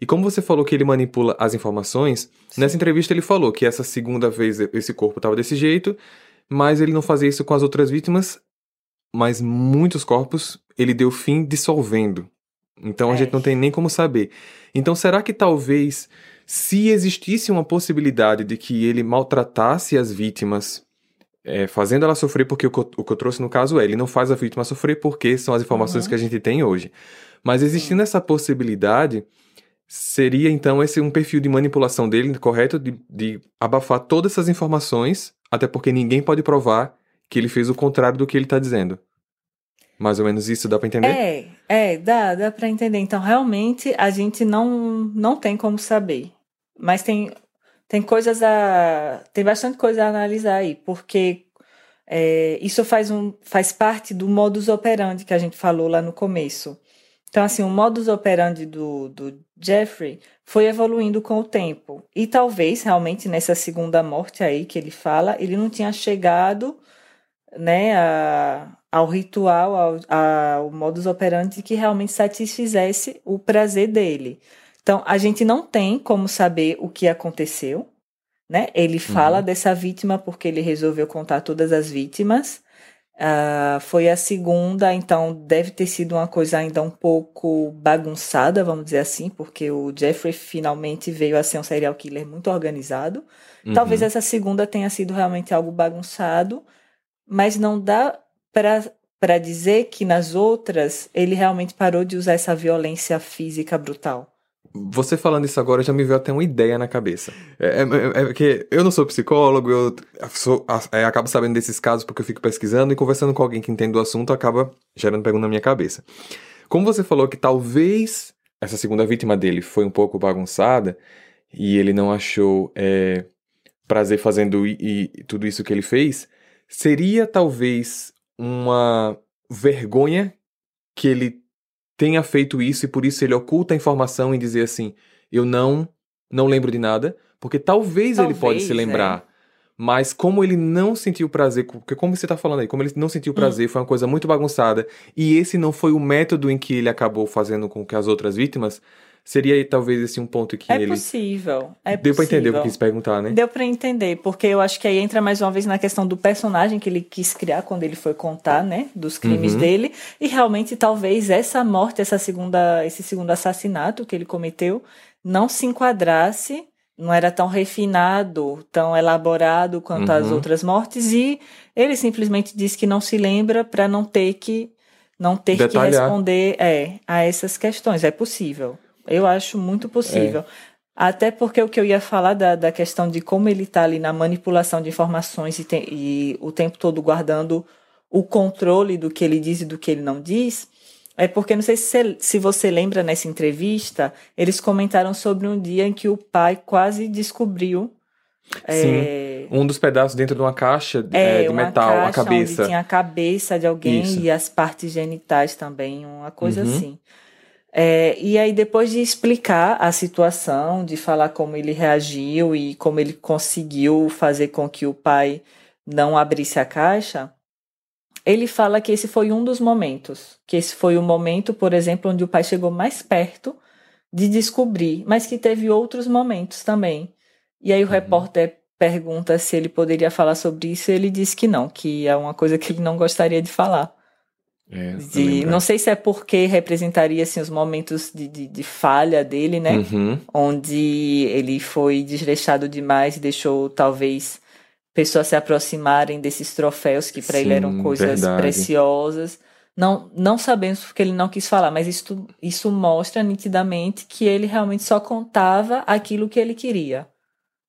E como você falou que ele manipula as informações, nessa entrevista ele falou que essa segunda vez esse corpo estava desse jeito, mas ele não fazia isso com as outras vítimas, mas muitos corpos ele deu fim dissolvendo. Então a É. gente não tem nem como saber. Então será que talvez se existisse uma possibilidade de que ele maltratasse as vítimas, é, fazendo ela sofrer, porque o que, eu, o que eu trouxe no caso é, ele não faz a vítima sofrer porque são as informações Uhum. que a gente tem hoje. Mas existindo essa possibilidade, seria então esse um perfil de manipulação dele, correto? De, de abafar todas essas informações, até porque ninguém pode provar que ele fez o contrário do que ele está dizendo. Mais ou menos isso, dá pra entender? É, é, dá, dá para entender. Então, realmente, a gente não, não tem como saber. Mas tem, tem coisas a. Tem bastante coisa a analisar aí, porque é, isso faz, um, faz parte do modus operandi que a gente falou lá no começo. Então, assim, o modus operandi do, do Jeffrey foi evoluindo com o tempo. E talvez, realmente, nessa segunda morte aí que ele fala, ele não tinha chegado né, a, ao ritual, ao, ao modus operandi que realmente satisfizesse o prazer dele. Então, a gente não tem como saber o que aconteceu, né? Ele fala dessa vítima porque ele resolveu contar todas as vítimas. Ah, foi a segunda, então deve ter sido uma coisa ainda um pouco bagunçada, vamos dizer assim, porque o Jeffrey finalmente veio a ser um serial killer muito organizado. Talvez Uhum. essa segunda tenha sido realmente algo bagunçado, mas não dá para dizer que nas outras ele realmente parou de usar essa violência física brutal. Você falando isso agora já me veio até uma ideia na cabeça. É, é, é que eu não sou psicólogo, eu sou- é, acabo sabendo desses casos porque eu fico pesquisando e conversando com alguém que entende do assunto acaba gerando pergunta na minha cabeça. Como você falou que talvez essa segunda vítima dele foi um pouco bagunçada e ele não achou é, prazer fazendo e, e tudo isso que ele fez, seria talvez uma vergonha que ele tenha feito isso e por isso ele oculta a informação e dizer assim, eu não não lembro de nada, porque talvez, ele pode Talvez, se lembrar, mas como ele não sentiu prazer, porque como você tá falando aí, como ele não sentiu prazer, foi uma coisa muito bagunçada, e esse não foi o método em que ele acabou fazendo com que as outras vítimas, seria aí talvez esse um ponto que É ele possível. É deu pra entender o que possível. quis perguntar, né? Deu pra entender, porque eu acho que aí entra mais uma vez na questão do personagem que ele quis criar quando ele foi contar, né, dos crimes Uhum. dele, e realmente talvez essa morte, essa segunda, esse segundo assassinato que ele cometeu não se enquadrasse, não era tão refinado, tão elaborado quanto as Uhum. outras mortes e ele simplesmente disse que não se lembra para não ter que não ter que Detalhar. responder é, a essas questões. É possível. Eu acho muito possível. Até porque o que eu ia falar da, da questão de como ele está ali na manipulação de informações e, tem- e o tempo todo guardando o controle do que ele diz e do que ele não diz, é porque não sei se, você- se você lembra nessa entrevista, eles comentaram sobre um dia em que o pai quase descobriu. é, Sim. Um dos pedaços dentro de uma caixa é, de uma metal, a caixa cabeça. Onde tinha a cabeça de alguém Isso. e as partes genitais também, uma coisa Uhum. assim. É, e aí, depois de explicar a situação, de falar como ele reagiu e como ele conseguiu fazer com que o pai não abrisse a caixa, ele fala que esse foi um dos momentos. Que esse foi o momento, por exemplo, onde o pai chegou mais perto de descobrir, mas que teve outros momentos também. E aí o repórter pergunta se ele poderia falar sobre isso e ele diz que não, que é uma coisa que ele não gostaria de falar. É, De, não sei se é porque representaria assim, os momentos de, de, de falha dele, né? Uhum. Onde ele foi desleixado demais e deixou talvez pessoas se aproximarem desses troféus que para ele eram coisas verdade. preciosas. Não, não sabemos porque ele não quis falar, mas isso, isso mostra nitidamente que ele realmente só contava aquilo que ele queria.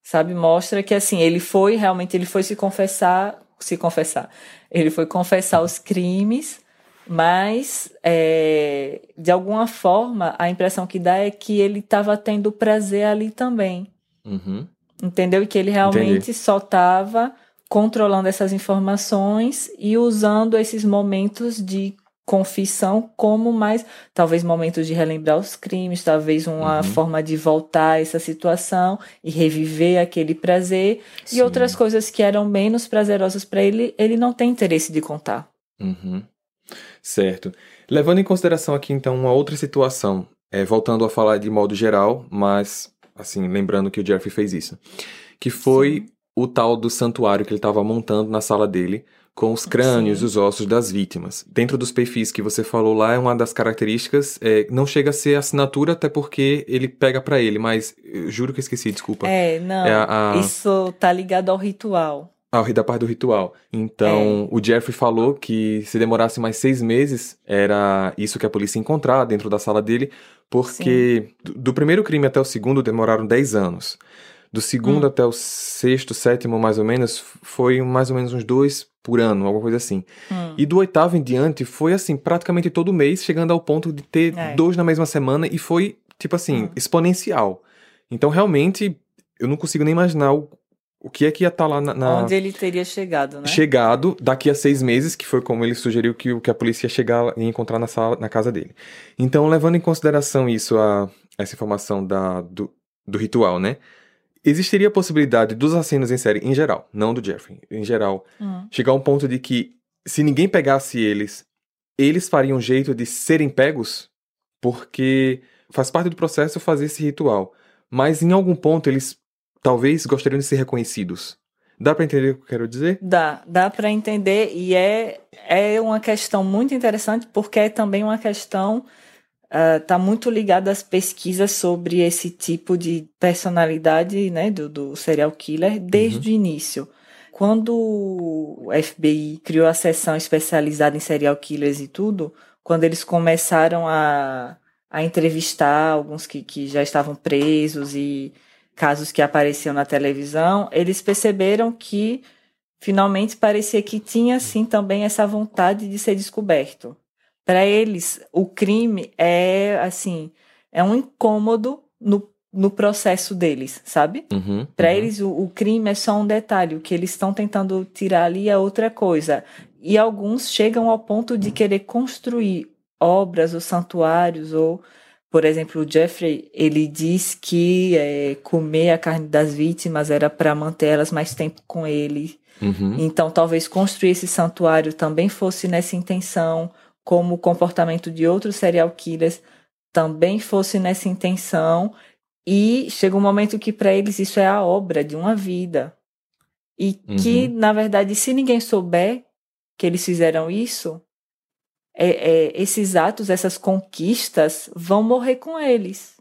Sabe? Mostra que assim, ele foi realmente, ele foi se confessar, se confessar. Ele foi confessar os crimes, mas é, de alguma forma a impressão que dá é que ele estava tendo prazer ali também. Uhum. Entendeu? E que ele realmente Entendi. só estava controlando essas informações e usando esses momentos de confissão como mais, talvez momentos de relembrar os crimes, talvez uma Uhum. forma de voltar a essa situação e reviver aquele prazer Sim. e outras coisas que eram menos prazerosas para ele, ele não tem interesse de contar. Uhum. Certo. Levando em consideração aqui, então, uma outra situação, é, voltando a falar de modo geral, mas, assim, lembrando que o Jeffrey fez isso, que foi o tal do santuário que ele estava montando na sala dele, com os crânios, Sim. os ossos das vítimas. Dentro dos perfis que você falou lá, é uma das características, é, não chega a ser assinatura, até porque ele pega pra ele, mas juro que eu esqueci, desculpa. É, não, É a- a- isso tá ligado ao ritual. Ah, o da parte do ritual. Então, o Jeffrey falou que se demorasse mais seis meses, era isso que a polícia ia encontrar dentro da sala dele, porque do, do primeiro crime até o segundo demoraram 10 anos. Do segundo Hum. até o sexto, sétimo, mais ou menos, foi mais ou menos uns dois por ano, alguma coisa assim. Hum. E do oitavo em diante, foi assim, praticamente todo mês, chegando ao ponto de ter É. Hum. dois na mesma semana, e foi, tipo assim, exponencial. Então, realmente, eu não consigo nem imaginar o, o que é que ia estar lá na, na- Onde ele teria chegado, né? chegado daqui a seis meses, que foi como ele sugeriu que, que a polícia ia chegar e encontrar na sala, na casa dele. Então, levando em consideração isso, a, essa informação da, do, do ritual, né? Existiria a possibilidade dos assassinos em série, em geral, não do Jeffrey, em geral, Hum. chegar a um ponto de que, se ninguém pegasse eles, eles fariam um jeito de serem pegos, porque faz parte do processo fazer esse ritual. Mas em algum ponto eles talvez gostariam de ser reconhecidos. Dá pra entender o que eu quero dizer? Dá, dá para entender e é, é uma questão muito interessante porque é também uma questão está muito ligada às pesquisas sobre esse tipo de personalidade né, do, do serial killer desde o início. Quando o FBI criou a seção especializada em serial killers e tudo, quando eles começaram a, a entrevistar alguns que, que já estavam presos e casos que apareciam na televisão, eles perceberam que finalmente parecia que tinha sim também essa vontade de ser descoberto. Para eles, o crime é assim, é um incômodo no, no processo deles, sabe? Uhum, Para uhum. eles, o, o crime é só um detalhe, o que eles estão tentando tirar ali é outra coisa. E alguns chegam ao ponto de querer construir obras ou santuários ou por exemplo, o Jeffrey, ele diz que é, comer a carne das vítimas era para manter elas mais tempo com ele. Uhum. Então, talvez construir esse santuário também fosse nessa intenção, como o comportamento de outros serial killers também fosse nessa intenção. E chega um momento que para eles isso é a obra de uma vida. E que, na verdade, se ninguém souber que eles fizeram isso, é, é, esses atos, essas conquistas vão morrer com eles.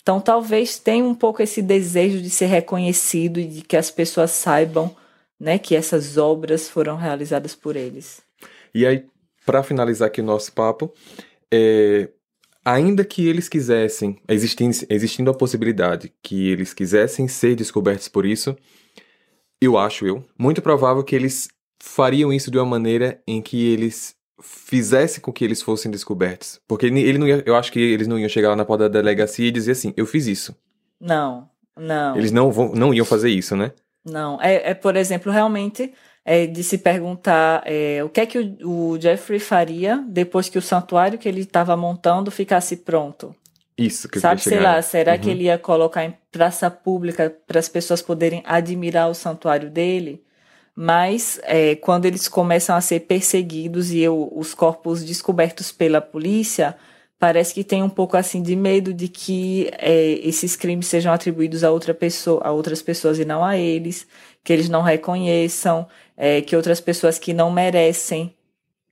Então, talvez tenha um pouco esse desejo de ser reconhecido e de que as pessoas saibam né, que essas obras foram realizadas por eles. E aí, para finalizar aqui o nosso papo, é, ainda que eles quisessem, existindo, existindo a possibilidade que eles quisessem ser descobertos por isso, eu acho eu, muito provável que eles fariam isso de uma maneira em que eles fizesse com que eles fossem descobertos. Porque ele não ia, eu acho que eles não iam chegar lá na porta da delegacia e dizer assim, eu fiz isso. Não, não. Eles não, vão, não iam fazer isso, né? Não, é, é por exemplo, realmente é de se perguntar é, o que é que o, o Jeffrey faria depois que o santuário que ele estava montando ficasse pronto. Isso que Sabe, eu sei lá, será Uhum. que ele ia colocar em praça pública para as pessoas poderem admirar o santuário dele? Mas é, quando eles começam a ser perseguidos e eu, os corpos descobertos pela polícia, parece que tem um pouco assim de medo de que é, esses crimes sejam atribuídos a outra pessoa, a outras pessoas e não a eles, que eles não reconheçam, é, que outras pessoas que não merecem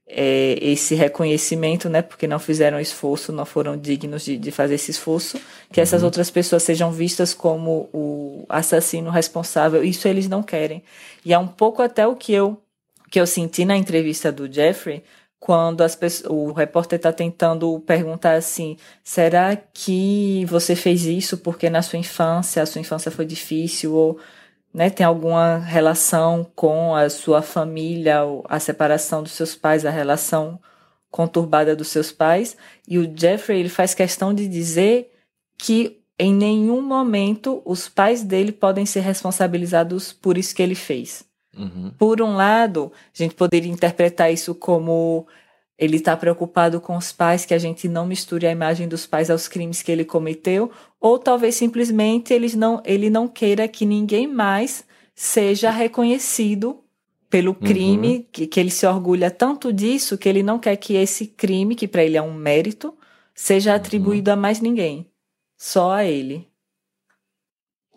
é, esse reconhecimento, né, porque não fizeram esforço, não foram dignos de, de fazer esse esforço, que essas Uhum. outras pessoas sejam vistas como o assassino responsável. Isso eles não querem. E é um pouco até o que eu que eu senti na entrevista do Jeffrey, quando as pessoas, o repórter está tentando perguntar assim: será que você fez isso porque na sua infância, a sua infância foi difícil ou né, tem alguma relação com a sua família, a separação dos seus pais, a relação conturbada dos seus pais? E o Jeffrey ele faz questão de dizer que em nenhum momento os pais dele podem ser responsabilizados por isso que ele fez. Uhum. Por um lado, a gente poderia interpretar isso como ele está preocupado com os pais, que a gente não misture a imagem dos pais aos crimes que ele cometeu, ou talvez simplesmente ele não, ele não queira que ninguém mais seja reconhecido pelo crime, Uhum. que, que ele se orgulha tanto disso que ele não quer que esse crime, que para ele é um mérito, seja atribuído a mais ninguém, só a ele.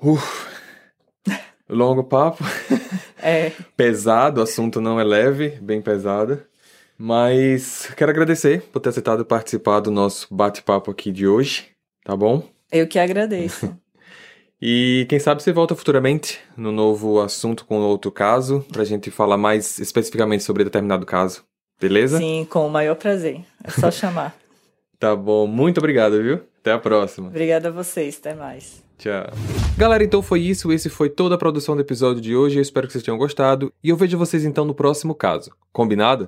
Uf. Longo papo. É. pesado, o assunto não é leve, bem pesado. Mas quero agradecer por ter aceitado participar do nosso bate-papo aqui de hoje, tá bom? Eu que agradeço. E quem sabe você volta futuramente no novo assunto com outro caso, pra gente falar mais especificamente sobre determinado caso, beleza? Sim, com o maior prazer. É só chamar. Tá bom, muito obrigado, viu? Até a próxima. Obrigada a vocês, até mais. Tchau. Galera, então foi isso. Esse foi toda a produção do episódio de hoje. Eu espero que vocês tenham gostado. E eu vejo vocês então no próximo caso. Combinado?